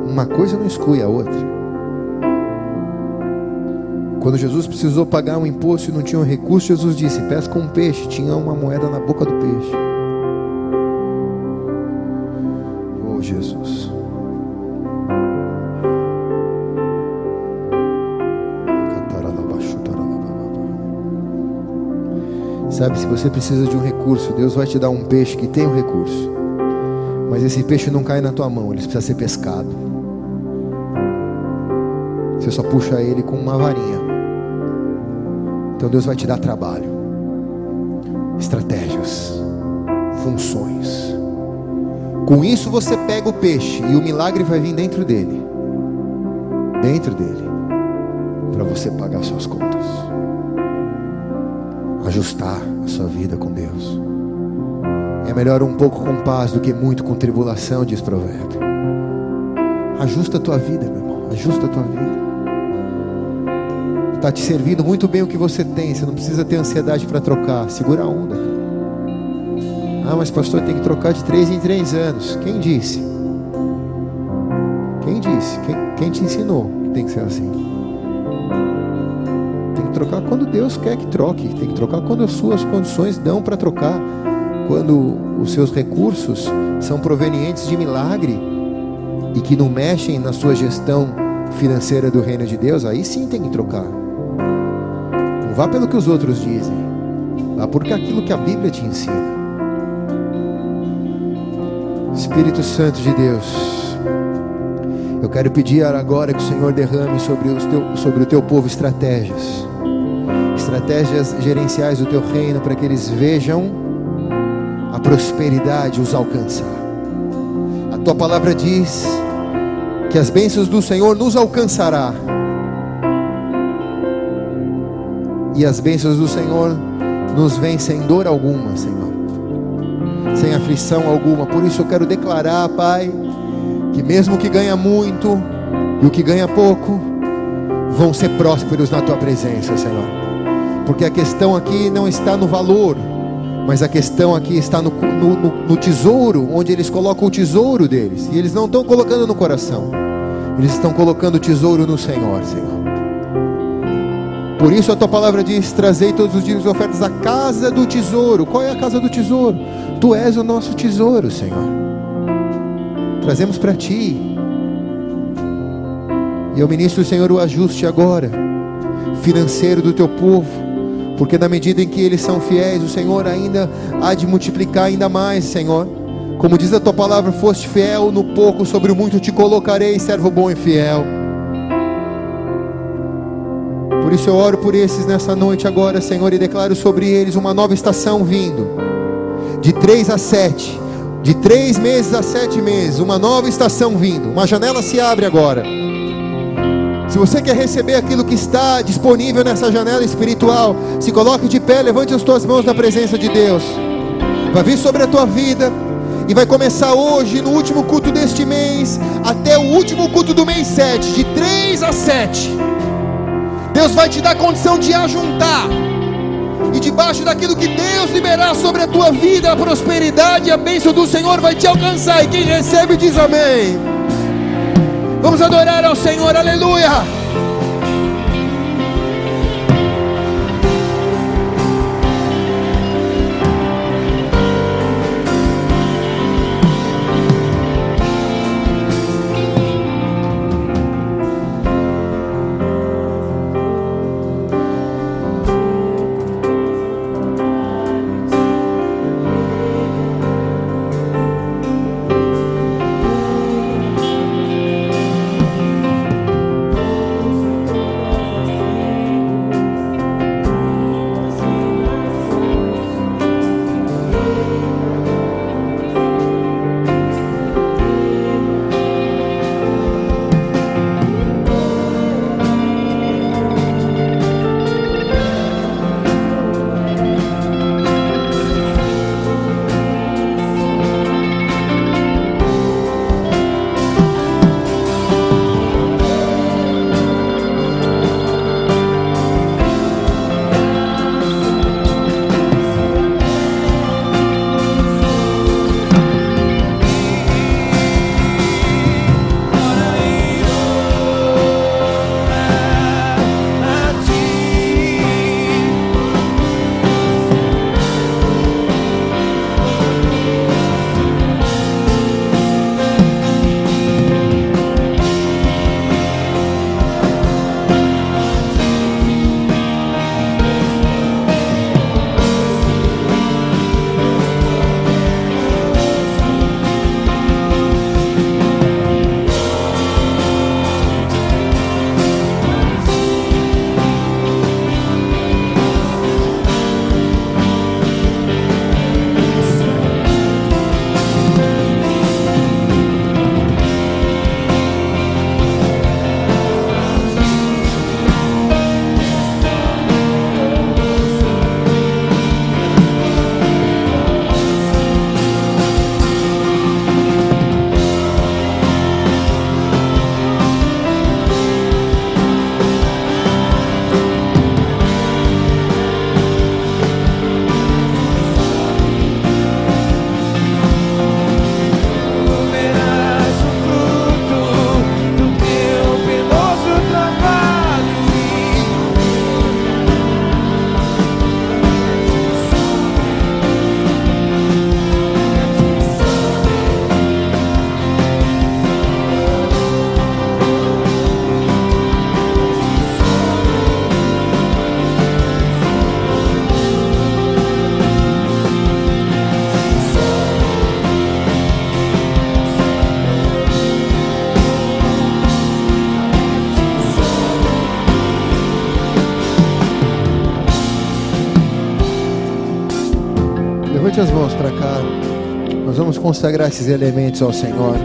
A: Uma coisa não exclui a outra. Quando Jesus precisou pagar um imposto e não tinha um recurso, Jesus disse: Pesca um peixe. Tinha uma moeda na boca do peixe. Sabe, se você precisa de um recurso, Deus vai te dar um peixe que tem o um recurso. Mas esse peixe não cai na tua mão, ele precisa ser pescado. Você só puxa ele com uma varinha. Então Deus vai te dar trabalho, estratégias, funções. Com isso você pega o peixe e o milagre vai vir dentro dele. Dentro dele. Para você pagar suas contas ajustar a sua vida com Deus. É melhor um pouco com paz do que muito com tribulação, diz provérbio. Ajusta a tua vida, meu irmão. Ajusta a tua vida. Está te servindo muito bem o que você tem. Você não precisa ter ansiedade para trocar. Segura a onda. Ah, mas pastor, tem que trocar de três em três anos. Quem disse? Quem disse? Quem, quem te ensinou que tem que ser assim? Trocar quando Deus quer que troque, tem que trocar quando as suas condições dão para trocar, quando os seus recursos são provenientes de milagre e que não mexem na sua gestão financeira do reino de Deus, aí sim tem que trocar. Não vá pelo que os outros dizem, vá porque aquilo que a Bíblia te ensina. Espírito Santo de Deus, eu quero pedir agora que o Senhor derrame sobre, teu, sobre o teu povo estratégias estratégias gerenciais do teu reino para que eles vejam a prosperidade os alcançar. A tua palavra diz que as bênçãos do Senhor nos alcançará. E as bênçãos do Senhor nos vêm sem dor alguma, Senhor. Sem aflição alguma. Por isso eu quero declarar, Pai, que mesmo que ganha muito e o que ganha pouco, vão ser prósperos na tua presença, Senhor. Porque a questão aqui não está no valor, mas a questão aqui está no, no, no, no tesouro, onde eles colocam o tesouro deles. E eles não estão colocando no coração, eles estão colocando o tesouro no Senhor, Senhor. Por isso a tua palavra diz: Trazei todos os dias ofertas à casa do tesouro. Qual é a casa do tesouro? Tu és o nosso tesouro, Senhor. Trazemos para ti. E eu ministro, Senhor, o ajuste agora, financeiro do teu povo porque na medida em que eles são fiéis, o Senhor ainda há de multiplicar ainda mais, Senhor. Como diz a tua palavra, foste fiel no pouco, sobre o muito te colocarei, servo bom e fiel. Por isso eu oro por esses nessa noite agora, Senhor, e declaro sobre eles uma nova estação vindo, de três a sete, de três meses a sete meses, uma nova estação vindo, uma janela se abre agora. Se você quer receber aquilo que está disponível nessa janela espiritual, se coloque de pé, levante as tuas mãos na presença de Deus. Vai vir sobre a tua vida e vai começar hoje, no último culto deste mês, até o último culto do mês 7, de 3 a 7. Deus vai te dar condição de ajuntar. E debaixo daquilo que Deus liberar sobre a tua vida, a prosperidade e a bênção do Senhor vai te alcançar. E quem recebe diz amém. Vamos adorar ao Senhor, aleluia. As mãos para cá. Nós vamos consagrar esses elementos ao Senhor.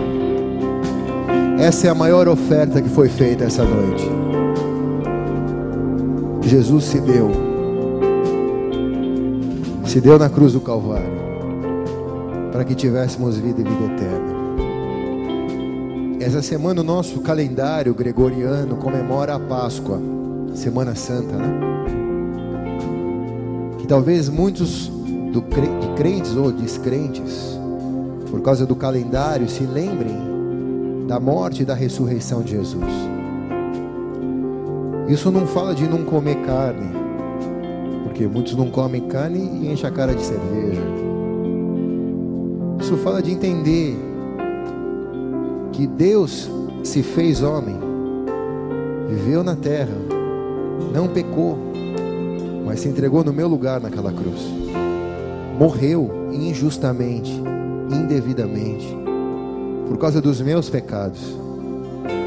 A: Essa é a maior oferta que foi feita essa noite. Jesus se deu. Se deu na cruz do Calvário. Para que tivéssemos vida e vida eterna. Essa semana o nosso calendário gregoriano comemora a Páscoa, Semana Santa, né? Que talvez muitos do, de crentes ou descrentes, por causa do calendário, se lembrem da morte e da ressurreição de Jesus. Isso não fala de não comer carne, porque muitos não comem carne e enchem a cara de cerveja. Isso fala de entender que Deus se fez homem, viveu na terra, não pecou, mas se entregou no meu lugar naquela cruz morreu injustamente, indevidamente, por causa dos meus pecados,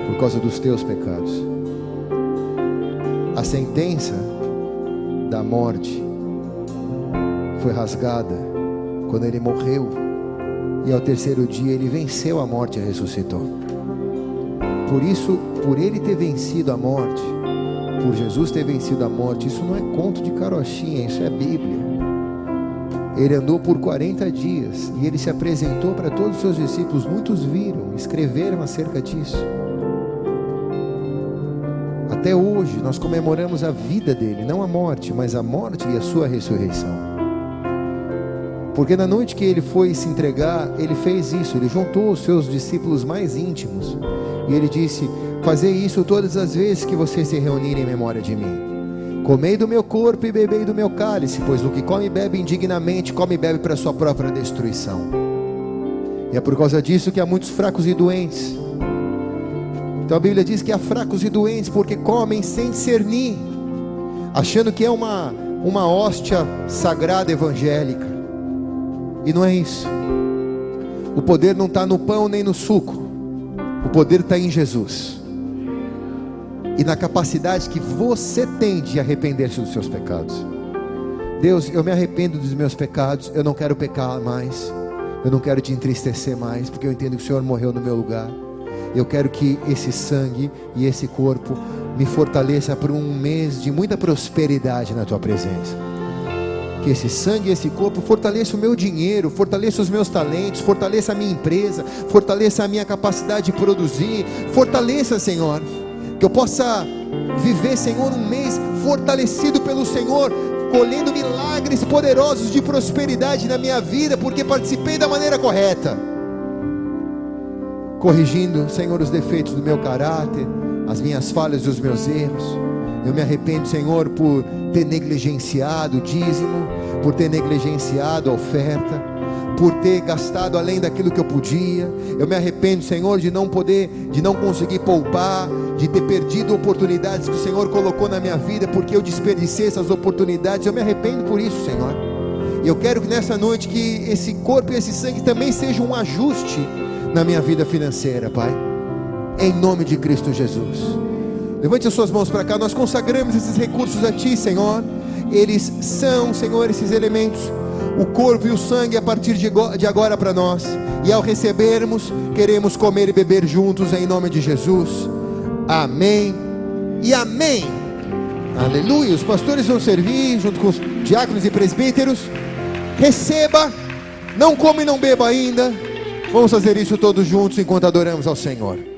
A: por causa dos teus pecados. A sentença da morte foi rasgada quando ele morreu, e ao terceiro dia ele venceu a morte e ressuscitou. Por isso, por ele ter vencido a morte, por Jesus ter vencido a morte, isso não é conto de carochinha, isso é Bíblia. Ele andou por 40 dias e ele se apresentou para todos os seus discípulos. Muitos viram, escreveram acerca disso. Até hoje nós comemoramos a vida dele, não a morte, mas a morte e a sua ressurreição. Porque na noite que ele foi se entregar, ele fez isso, ele juntou os seus discípulos mais íntimos e ele disse: Fazei isso todas as vezes que vocês se reunirem em memória de mim. Comei do meu corpo e bebei do meu cálice, pois o que come e bebe indignamente, come e bebe para sua própria destruição. E é por causa disso que há muitos fracos e doentes então a Bíblia diz que há fracos e doentes porque comem sem discernir, achando que é uma, uma hóstia sagrada evangélica. E não é isso. O poder não está no pão nem no suco. O poder está em Jesus. E na capacidade que você tem de arrepender-se dos seus pecados. Deus, eu me arrependo dos meus pecados. Eu não quero pecar mais. Eu não quero te entristecer mais. Porque eu entendo que o Senhor morreu no meu lugar. Eu quero que esse sangue e esse corpo me fortaleça por um mês de muita prosperidade na tua presença. Que esse sangue e esse corpo fortaleça o meu dinheiro, fortaleça os meus talentos, fortaleça a minha empresa, fortaleça a minha capacidade de produzir, fortaleça, Senhor, que eu possa viver, Senhor, um mês fortalecido pelo Senhor, colhendo milagres poderosos de prosperidade na minha vida, porque participei da maneira correta corrigindo, Senhor, os defeitos do meu caráter, as minhas falhas e os meus erros. Eu me arrependo, Senhor, por ter negligenciado o dízimo, por ter negligenciado a oferta, por ter gastado além daquilo que eu podia. Eu me arrependo, Senhor, de não poder, de não conseguir poupar, de ter perdido oportunidades que o Senhor colocou na minha vida, porque eu desperdicei essas oportunidades. Eu me arrependo por isso, Senhor. E eu quero que nessa noite que esse corpo e esse sangue também sejam um ajuste na minha vida financeira, Pai. Em nome de Cristo Jesus. Levante as suas mãos para cá. Nós consagramos esses recursos a Ti, Senhor. Eles são, Senhor, esses elementos, o corpo e o sangue a partir de agora para nós. E ao recebermos, queremos comer e beber juntos em nome de Jesus. Amém e amém. Aleluia. Os pastores vão servir junto com os diáconos e presbíteros. Receba, não come e não beba ainda. Vamos fazer isso todos juntos enquanto adoramos ao Senhor.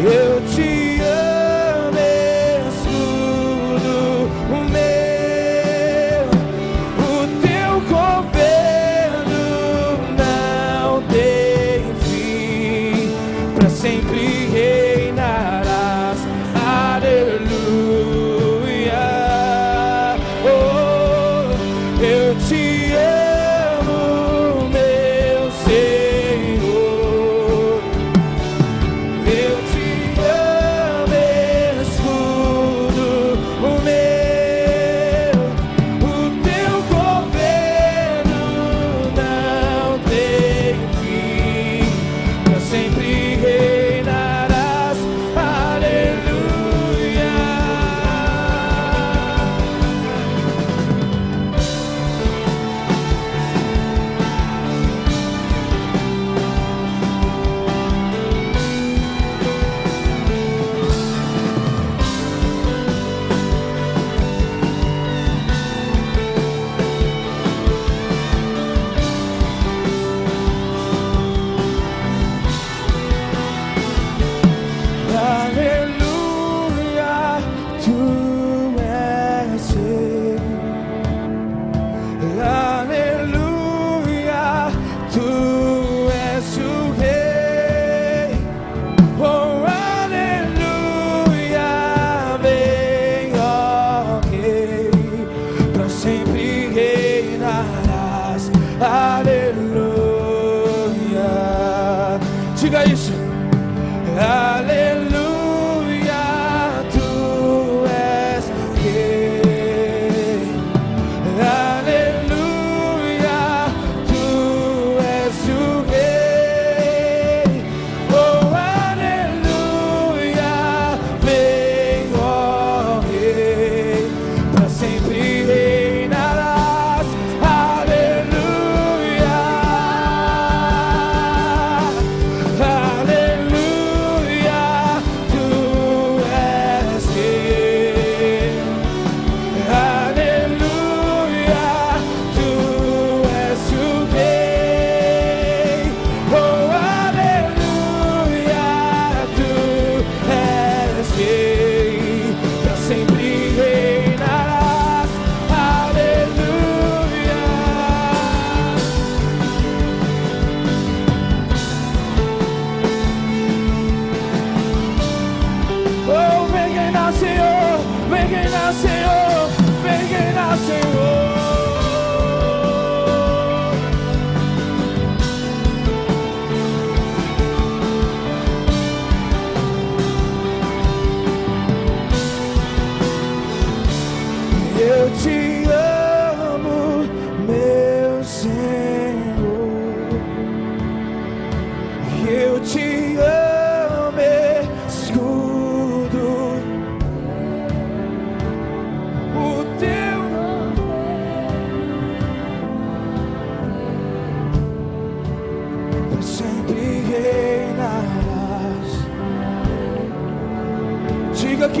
B: Yeah.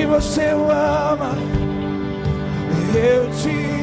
B: que você o ama. Eu te amo.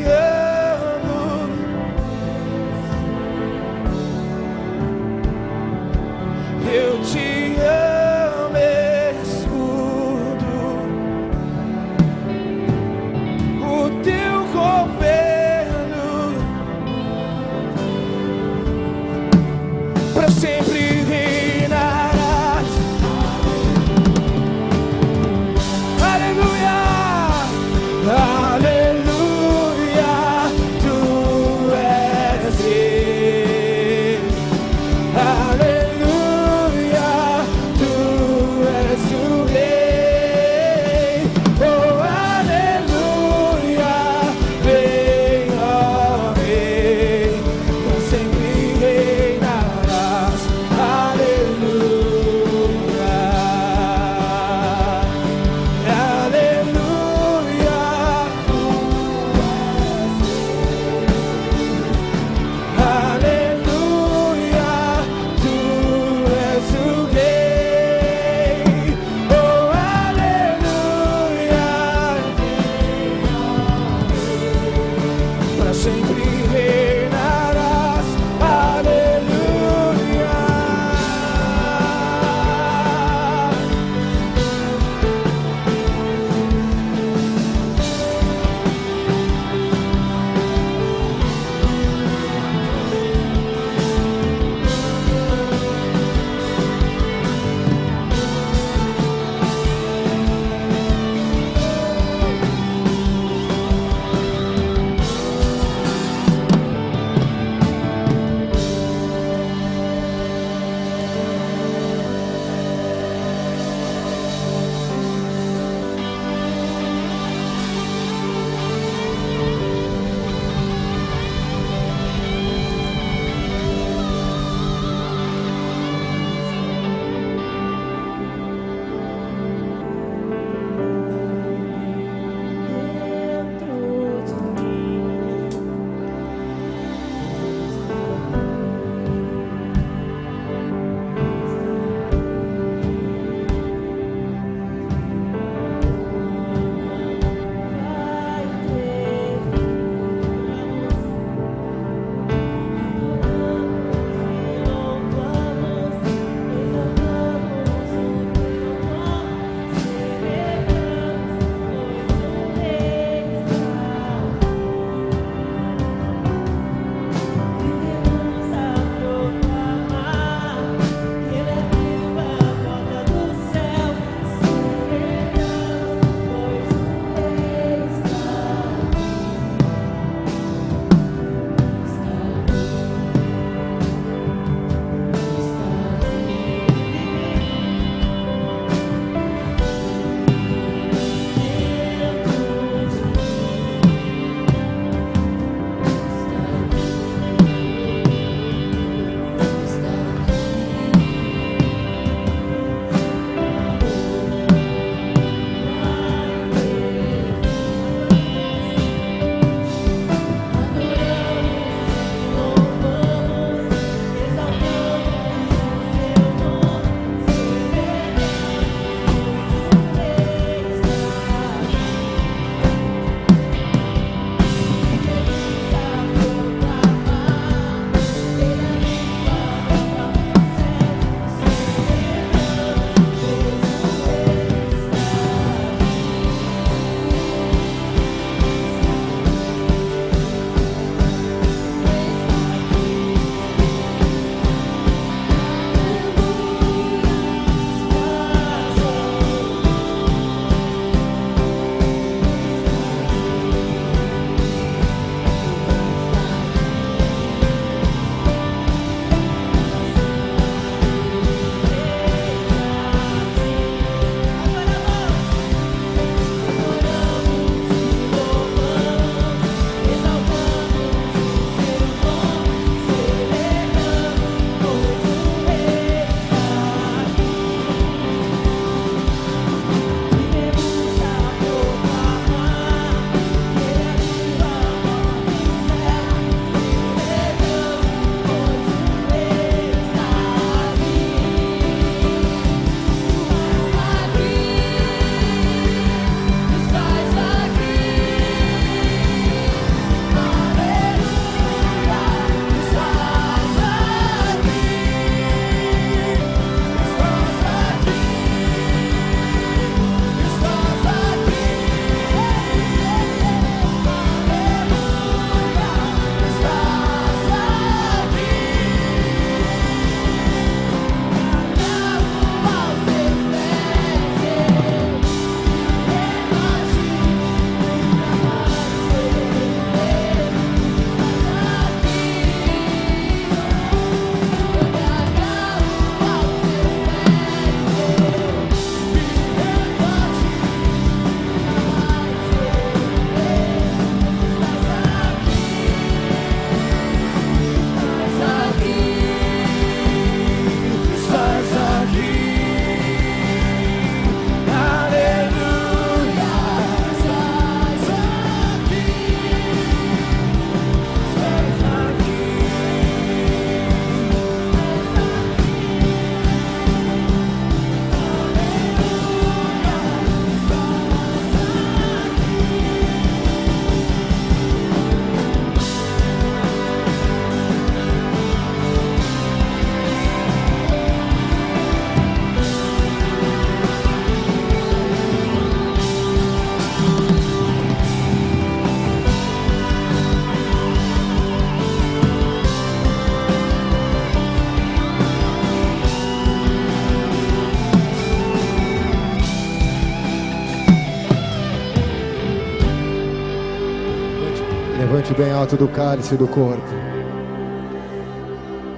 A: Levante bem alto do cálice do corpo.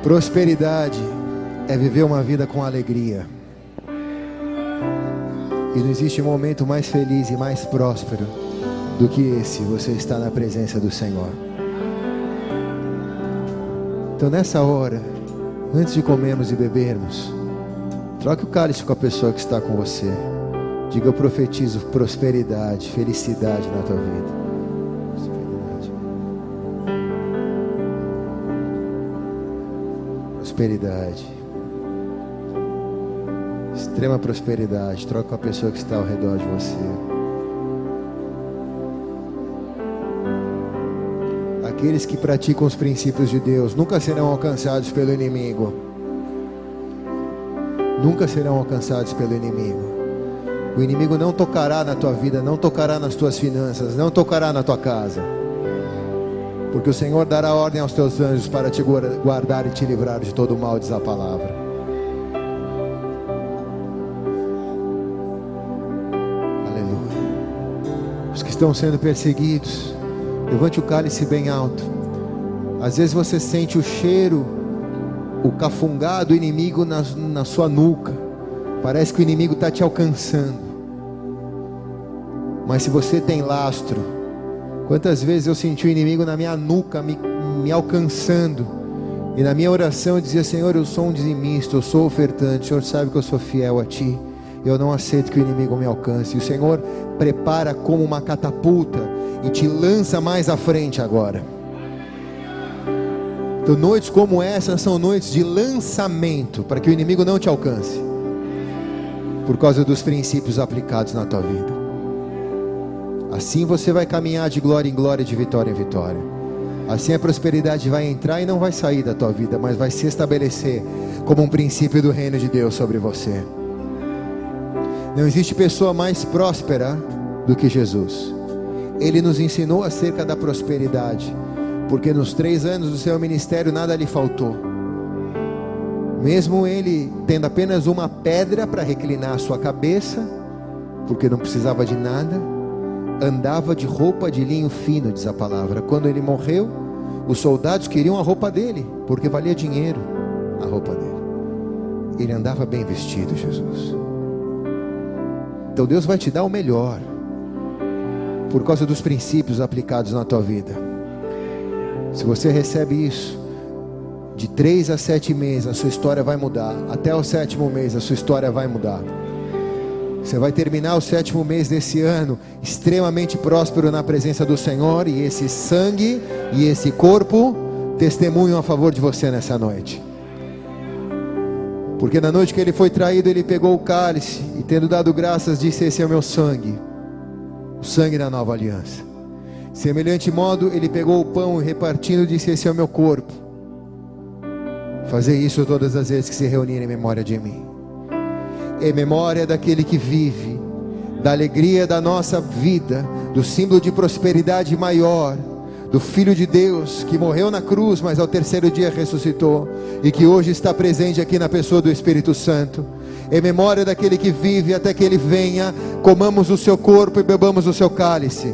A: Prosperidade é viver uma vida com alegria. E não existe momento mais feliz e mais próspero do que esse, você está na presença do Senhor. Então nessa hora, antes de comermos e bebermos, troque o cálice com a pessoa que está com você. Diga, eu profetizo prosperidade, felicidade na tua vida. Prosperidade. Extrema prosperidade. Troca com a pessoa que está ao redor de você. Aqueles que praticam os princípios de Deus nunca serão alcançados pelo inimigo. Nunca serão alcançados pelo inimigo. O inimigo não tocará na tua vida, não tocará nas tuas finanças, não tocará na tua casa. Porque o Senhor dará ordem aos teus anjos para te guardar e te livrar de todo o mal, diz a palavra. Aleluia. Os que estão sendo perseguidos, levante o cálice bem alto. Às vezes você sente o cheiro, o cafungado do inimigo na, na sua nuca. Parece que o inimigo está te alcançando. Mas se você tem lastro, quantas vezes eu senti o inimigo na minha nuca me, me alcançando, e na minha oração eu dizia: Senhor, eu sou um dizimista, eu sou ofertante, o Senhor sabe que eu sou fiel a Ti, eu não aceito que o inimigo me alcance. E o Senhor prepara como uma catapulta e te lança mais à frente agora. Então, noites como essa são noites de lançamento para que o inimigo não te alcance por causa dos princípios aplicados na tua vida. Assim você vai caminhar de glória em glória, de vitória em vitória. Assim a prosperidade vai entrar e não vai sair da tua vida, mas vai se estabelecer como um princípio do reino de Deus sobre você. Não existe pessoa mais próspera do que Jesus. Ele nos ensinou acerca da prosperidade, porque nos três anos do seu ministério nada lhe faltou mesmo ele tendo apenas uma pedra para reclinar a sua cabeça, porque não precisava de nada, andava de roupa de linho fino, diz a palavra. Quando ele morreu, os soldados queriam a roupa dele, porque valia dinheiro a roupa dele. Ele andava bem vestido, Jesus. Então Deus vai te dar o melhor, por causa dos princípios aplicados na tua vida. Se você recebe isso, de três a sete meses a sua história vai mudar. Até o sétimo mês a sua história vai mudar. Você vai terminar o sétimo mês desse ano extremamente próspero na presença do Senhor. E esse sangue e esse corpo testemunham a favor de você nessa noite. Porque na noite que ele foi traído, ele pegou o cálice e, tendo dado graças, disse: Esse é o meu sangue, o sangue da nova aliança. Semelhante modo, ele pegou o pão e repartindo, disse: Esse é o meu corpo Fazer isso todas as vezes que se reunirem em memória de mim. Em memória daquele que vive, da alegria da nossa vida, do símbolo de prosperidade maior, do Filho de Deus que morreu na cruz, mas ao terceiro dia ressuscitou e que hoje está presente aqui na pessoa do Espírito Santo. Em memória daquele que vive até que ele venha, comamos o seu corpo e bebamos o seu cálice.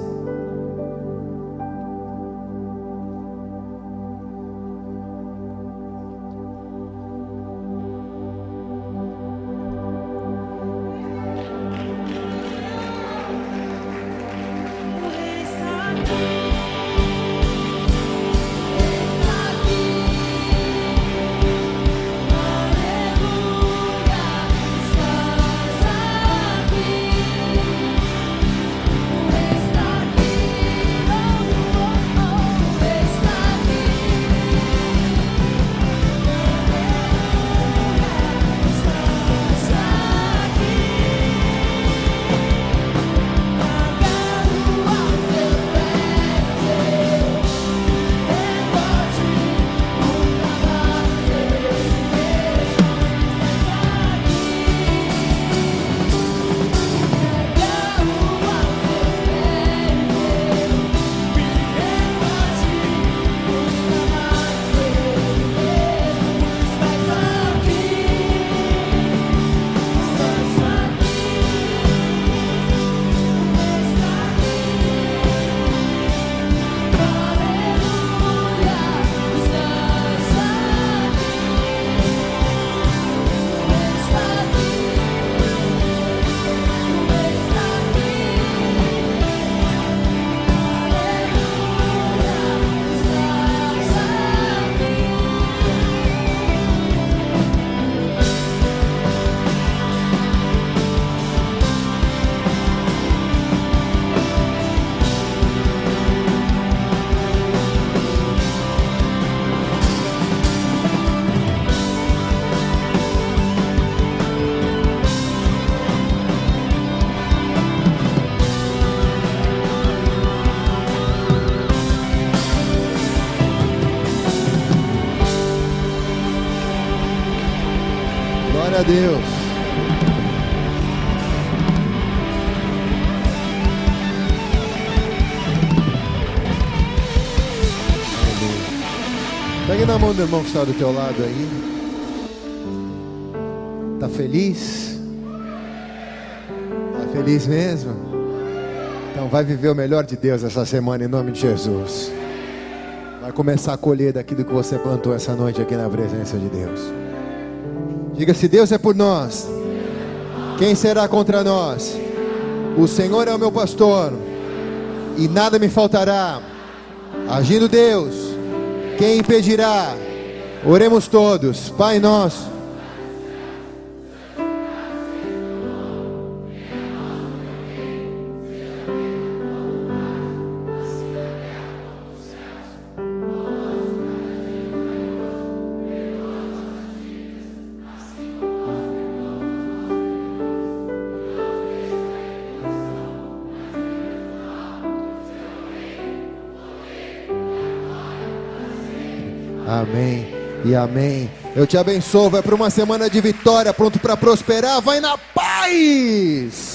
A: Do irmão que está do teu lado aí. Tá feliz? Tá feliz mesmo? Então vai viver o melhor de Deus essa semana em nome de Jesus. Vai começar a colher daquilo que você plantou essa noite aqui na presença de Deus. Diga se Deus é por nós, quem será contra nós? O Senhor é o meu pastor e nada me faltará. Agindo Deus, quem impedirá? Oremos todos, Pai nosso. E amém. Eu te abençoo. Vai para uma semana de vitória, pronto para prosperar. Vai na paz.